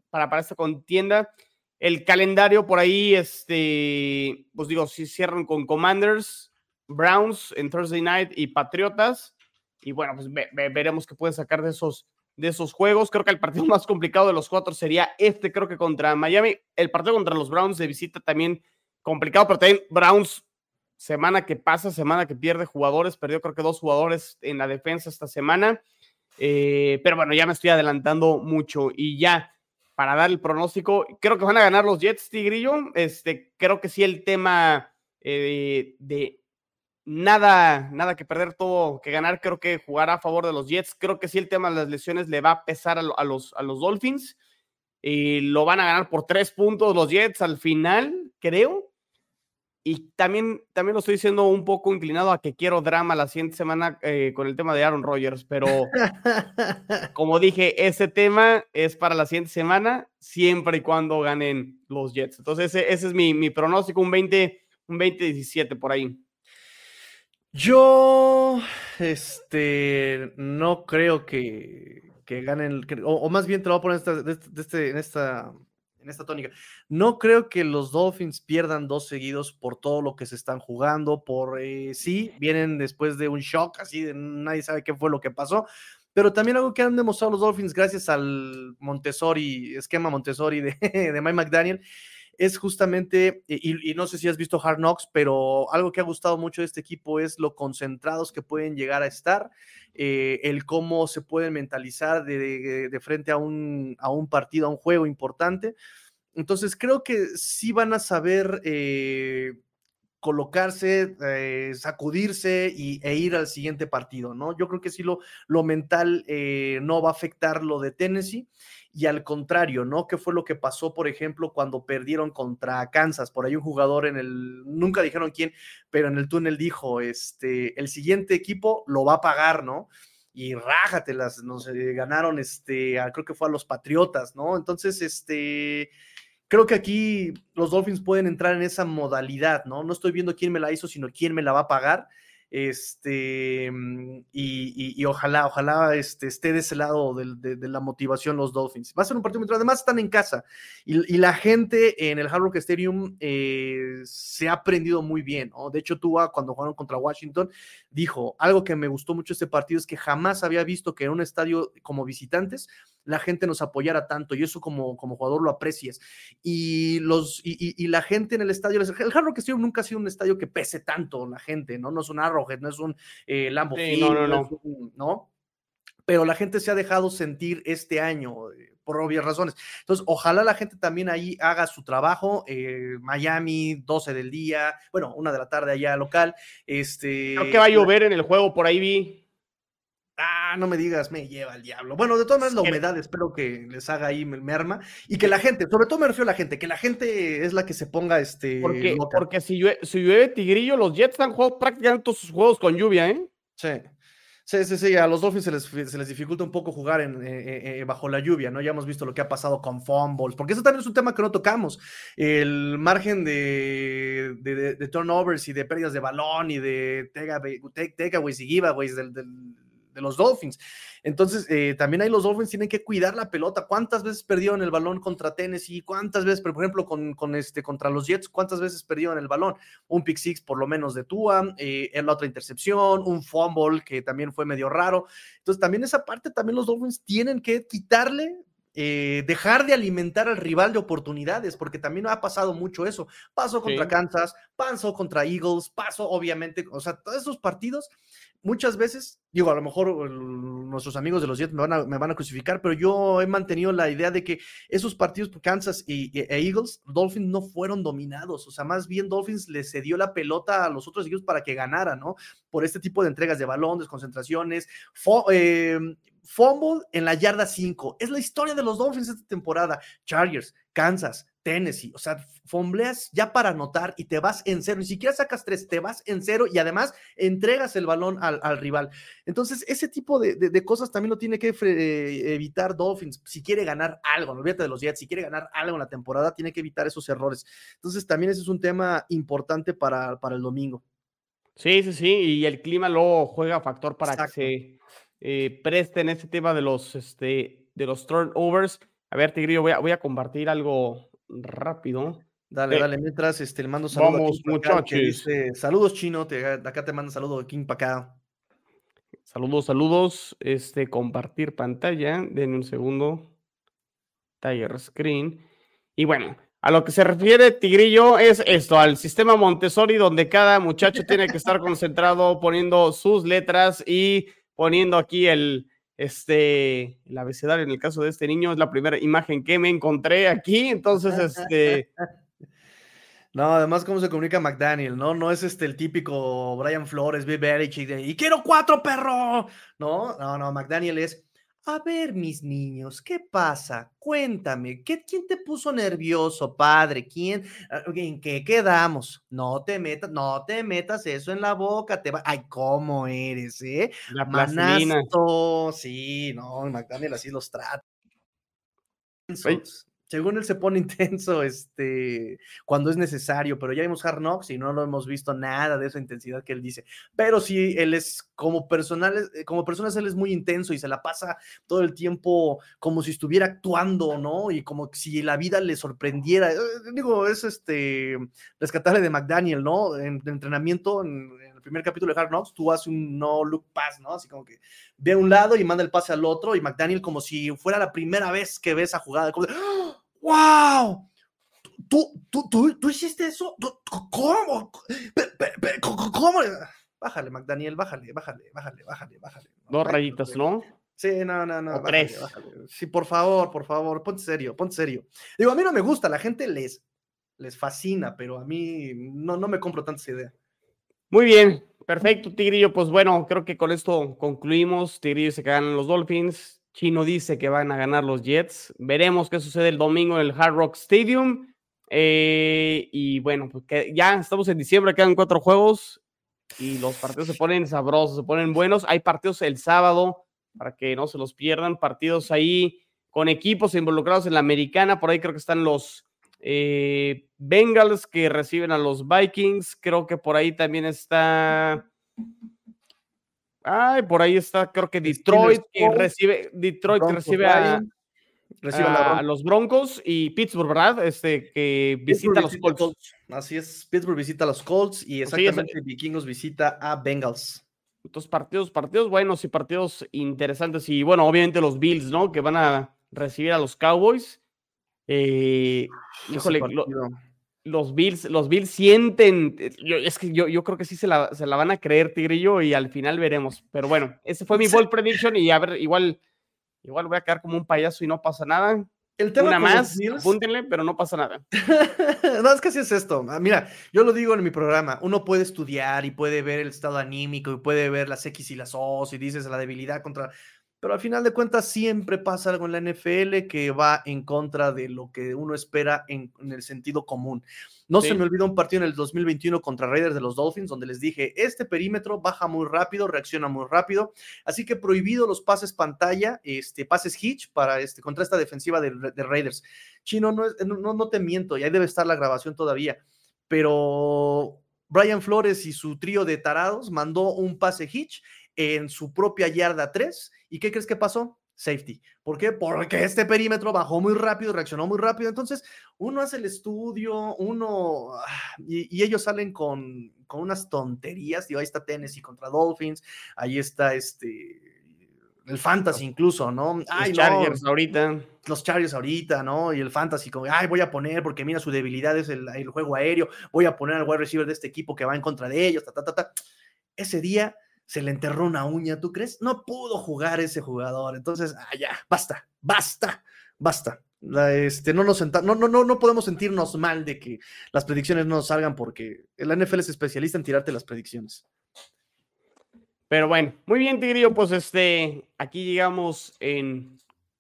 para, para esta contienda. El calendario por ahí, este, pues digo, si cierran con Commanders, Browns en Thursday Night y Patriotas. Y bueno, pues veremos qué pueden sacar de esos, de esos juegos. Creo que el partido más complicado de los cuatro sería este, creo que contra Miami. El partido contra los Browns de visita también complicado, pero también Browns semana que pasa, semana que pierde jugadores, perdió creo que dos jugadores en la defensa esta semana, eh, pero bueno, ya me estoy adelantando mucho y ya para dar el pronóstico, creo que van a ganar los Jets, Tigrillo, este, creo que sí el tema eh, de nada, nada que perder, todo que ganar, creo que jugará a favor de los Jets, creo que sí el tema de las lesiones le va a pesar a, los, a los Dolphins, y lo van a ganar por tres puntos los Jets al final, creo, y también, también lo estoy diciendo un poco inclinado a que quiero drama la siguiente semana eh, con el tema de Aaron Rodgers, pero como dije, ese tema es para la siguiente semana, siempre y cuando ganen los Jets. Entonces, ese, ese es mi, mi, pronóstico, un 20, un 20-17 por ahí. Yo, este, no creo que, que ganen, o, más bien te lo voy a poner esta, este, en esta en esta tónica. No creo que los Dolphins pierdan dos seguidos por todo lo que se están jugando, por eh, sí, vienen después de un shock, así de nadie sabe qué fue lo que pasó, pero también algo que han demostrado los Dolphins gracias al Montessori, esquema Montessori de, de Mike McDaniel, es justamente, y, no sé si has visto Hard Knocks, pero algo que ha gustado mucho de este equipo es lo concentrados que pueden llegar a estar, eh, el cómo se pueden mentalizar de, frente a un, a un, partido, a un juego importante. Entonces creo que sí van a saber eh, colocarse, eh, sacudirse y, e ir al siguiente partido, ¿no? Yo creo que sí lo, lo mental no va a afectar lo de Tennessee y al contrario, ¿no? ¿Qué fue lo que pasó, por ejemplo, cuando perdieron contra Kansas? Por ahí un jugador en el, nunca dijeron quién, pero en el túnel dijo, este, el siguiente equipo lo va a pagar, ¿no? Y rájatelas, nos ganaron, este, creo que fue a los Patriotas, ¿no? Entonces, este, creo que aquí los Dolphins pueden entrar en esa modalidad, ¿no? No estoy viendo quién me la hizo, sino quién me la va a pagar. Este, mm, y, ojalá, ojalá este, esté de ese lado de, la motivación los Dolphins. Va a ser un partido muy Además, están en casa y, la gente en el Hard Rock Stadium eh, se ha aprendido muy bien. De hecho, tú cuando jugaron contra Washington, dijo algo que me gustó mucho este partido es que jamás había visto que en un estadio como visitantes la gente nos apoyara tanto y eso como, como jugador lo aprecias. Y, los, y, la gente en el estadio, el Hard Rock Stadium nunca ha sido un estadio que pese tanto la gente, ¿no? No es un Arrowhead, no es un eh, Lambo no, no, no. Pero la gente se ha dejado sentir este año eh, por obvias razones. Entonces, ojalá la gente también ahí haga su trabajo. Eh, Miami, 12 del día, bueno, una de la tarde allá local. Este, Creo que va a llover en el juego, por ahí vi. Ah, no me digas, me lleva el diablo. Bueno, de todas maneras, la humedad espero que les haga ahí merma y que la gente, sobre todo me refiero a la gente, que la gente es la que se ponga este. Porque, porque si, llueve, Tigrillo, los Jets han jugado prácticamente todos sus juegos con lluvia, ¿eh? Sí. Sí, sí, sí, a los Dolphins se les, se les dificulta un poco jugar en, eh, eh, bajo la lluvia, ¿no? Ya hemos visto lo que ha pasado con fumbles, porque eso también es un tema que no tocamos. El margen de, de, turnovers y de pérdidas de balón y de takeaways y giveaways del de los Dolphins. Entonces, eh, también ahí los Dolphins tienen que cuidar la pelota. ¿Cuántas veces perdieron el balón contra Tennessee? ¿Cuántas veces, por ejemplo, con, este, contra los Jets, cuántas veces perdieron el balón? Un pick six por lo menos de Tua, eh, en la otra intercepción, un fumble que también fue medio raro. Entonces, también esa parte, también los Dolphins tienen que quitarle eh, dejar de alimentar al rival de oportunidades, porque también ha pasado mucho eso. Pasó contra Kansas, pasó contra Eagles, pasó obviamente, o sea, todos esos partidos muchas veces, digo, a lo mejor nuestros amigos de los Jets me van, a, me van a crucificar, pero yo he mantenido la idea de que esos partidos por Kansas y, e Eagles, Dolphins no fueron dominados, o sea, más bien Dolphins le cedió la pelota a los otros equipos para que ganaran, ¿no? Por este tipo de entregas de balón, desconcentraciones, eh, fumble en la yarda 5. Es la historia de los Dolphins esta temporada. Chargers, Kansas, Tennessee, o sea, fombleas ya para anotar y te vas en cero, ni siquiera sacas tres, te vas en cero y además entregas el balón al, rival. Entonces, ese tipo de, cosas también lo tiene que eh, evitar Dolphins. Si quiere ganar algo, no olvídate de los Jets, si quiere ganar algo en la temporada, tiene que evitar esos errores. Entonces, también ese es un tema importante para, para el domingo. Sí, sí, sí, y el clima luego juega factor para que se eh, presten ese tema de los, este, de los turnovers. A ver, Tigrillo, voy a, voy a compartir algo rápido. Dale, dale, mientras este, le mando saludos. Vamos, muchachos. saludos, Chino, te, acá te mando saludos de King para Saludos, saludos. Este, compartir pantalla. Denme un segundo. Tiger Screen. Y bueno, a lo que se refiere Tigrillo es esto, al sistema Montessori, donde cada muchacho tiene que estar concentrado poniendo sus letras y poniendo aquí el, este, el abecedario en el caso de este niño es la primera imagen que me encontré aquí, entonces, este... No, además cómo se comunica McDaniel, ¿no? No es este el típico Brian Flores, Bill Belichick y quiero cuatro, perro. No, no, no, McDaniel es, a ver, mis niños, ¿qué pasa? Cuéntame, ¿qué, ¿quién te puso nervioso, padre? ¿Quién? Ah, ¿En qué quedamos? No te metas, no te metas eso en la boca, te va. Ay, ¿cómo eres, eh? La Manasto, sí, no, McDaniel así los trata. Según él se pone intenso este, cuando es necesario, pero ya vimos Hard Knocks y no lo hemos visto nada de esa intensidad que él dice. Pero sí, él es como personal, eh, como personas él es muy intenso y se la pasa todo el tiempo como si estuviera actuando, ¿no? Y como si la vida le sorprendiera. Eh, digo, es este rescatable de McDaniel, ¿no? En, entrenamiento, en, el primer capítulo de Hard Knocks, tú haces un no look pass, ¿no? Así como que ve a un lado y manda el pase al otro y McDaniel como si fuera la primera vez que ve esa jugada, como de, ¡Ah! ¡Wow! ¿Tú, tú, tú, tú hiciste eso? ¿Cómo? ¿Cómo? Bájale, McDaniel, bájale, bájale, bájale, bájale, bájale. Dos rayitas, ¿no? Sí, no, no, no. tres. Sí, por favor, por favor, ponte serio, ponte serio. Digo, a mí no me gusta, la gente les, les fascina, pero a mí no, no me compro tanta esa idea. Muy bien, perfecto, Tigrillo. Pues bueno, creo que con esto concluimos. Tigrillo se quedan los Dolphins. Chino dice que van a ganar los Jets. Veremos qué sucede el domingo en el Hard Rock Stadium. Eh, y bueno, pues ya estamos en diciembre, quedan cuatro juegos y los partidos se ponen sabrosos, se ponen buenos. Hay partidos el sábado para que no se los pierdan, partidos ahí con equipos involucrados en la americana. Por ahí creo que están los eh, Bengals que reciben a los Vikings. Creo que por ahí también está Ay, por ahí está, creo que Detroit que recibe, Detroit recibe a, los Broncos y Pittsburgh, ¿verdad? Este que visita a los Colts. Así es, Pittsburgh visita a los Colts y exactamente Vikingos visita a Bengals. Entonces, partidos, partidos buenos y partidos interesantes. Y bueno, obviamente los Bills, ¿no? Que van a recibir a los Cowboys. Eh, híjole, los Bills, los Bills sienten, eh, es que yo, yo creo que sí se la, se la, van a creer, Tigrillo, y al final veremos. Pero bueno, ese fue mi ball prediction y a ver, igual, igual voy a quedar como un payaso y no pasa nada. El tema Una más, apúntenle, pero no pasa nada. no, es que así es esto. Ah, mira, yo lo digo en mi programa, uno puede estudiar y puede ver el estado anímico y puede ver las X y las O y dices la debilidad contra pero al final de cuentas siempre pasa algo en la NFL que va en contra de lo que uno espera en, el sentido común. No se me olvidó un partido en el 2021 contra Raiders de los Dolphins, donde les dije, este perímetro baja muy rápido, reacciona muy rápido, así que prohibido los pases pantalla, este, pases hitch para este, contra esta defensiva de, Raiders. Chino, no, no, no te miento, y ahí debe estar la grabación todavía, pero Brian Flores y su trío de tarados mandó un pase hitch en su propia yarda 3. ¿Y qué crees que pasó? Safety. ¿Por qué? Porque este perímetro bajó muy rápido, reaccionó muy rápido. Entonces, uno hace el estudio, uno. Ah, y, ellos salen con, con, unas tonterías. Digo, ahí está Tennessee contra Dolphins, ahí está este. El fantasy incluso, ¿no? Los Chargers ahorita. Los Chargers ahorita, ¿no? Y el fantasy, como, ay, voy a poner, porque mira, su debilidad es el, el juego aéreo, voy a poner al wide receiver de este equipo que va en contra de ellos, ta, ta, ta, ta. Ese día se le enterró una uña, ¿tú crees? No pudo jugar ese jugador. Entonces, ah, ya, basta, basta, basta. este, no, nos no, no, no, no podemos sentirnos mal de que las predicciones no salgan porque el NFL es especialista en tirarte las predicciones. Pero bueno, muy bien, Tigrillo, pues este, aquí llegamos en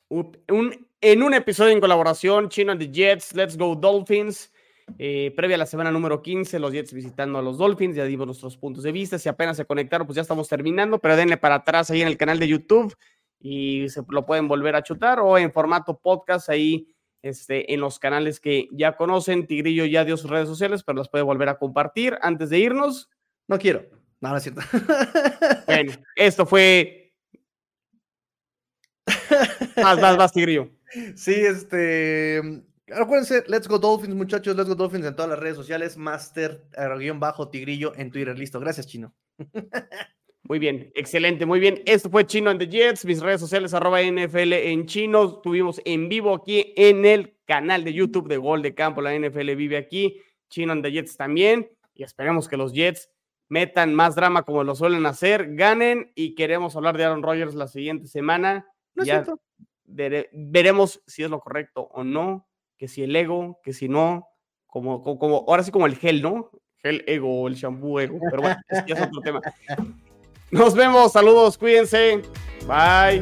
un, en un episodio en colaboración, Chino and the Jets, Let's Go Dolphins. Eh, previa a la semana número 15, los Jets visitando a los Dolphins, ya dimos nuestros puntos de vista, si apenas se conectaron, pues ya estamos terminando, pero denle para atrás ahí en el canal de YouTube y se lo pueden volver a chutar o en formato podcast ahí este, en los canales que ya conocen. Tigrillo ya dio sus redes sociales, pero las puede volver a compartir antes de irnos. No quiero. No, no es cierto. Bueno, esto fue. Más, más, más, Tigrillo. Sí, este. Acuérdense, Let's Go Dolphins, muchachos, Let's Go Dolphins en todas las redes sociales, Master, guion bajo, Tigrillo en Twitter, listo. Gracias, Chino. Muy bien, excelente, muy bien. Esto fue Chino and the Jets, mis redes sociales, arroba NFL en chino. Estuvimos en vivo aquí en el canal de YouTube de Gol de Campo, la NFL vive aquí, Chino and the Jets también, y esperemos que los Jets metan más drama como lo suelen hacer, ganen, y queremos hablar de Aaron Rodgers la siguiente semana. ya veremos si es lo correcto o no que si el ego, que si no, como, como, ahora sí como el gel, ¿no? Gel ego, el shampoo ego, pero bueno, ya es otro tema. Nos vemos, saludos, cuídense, bye.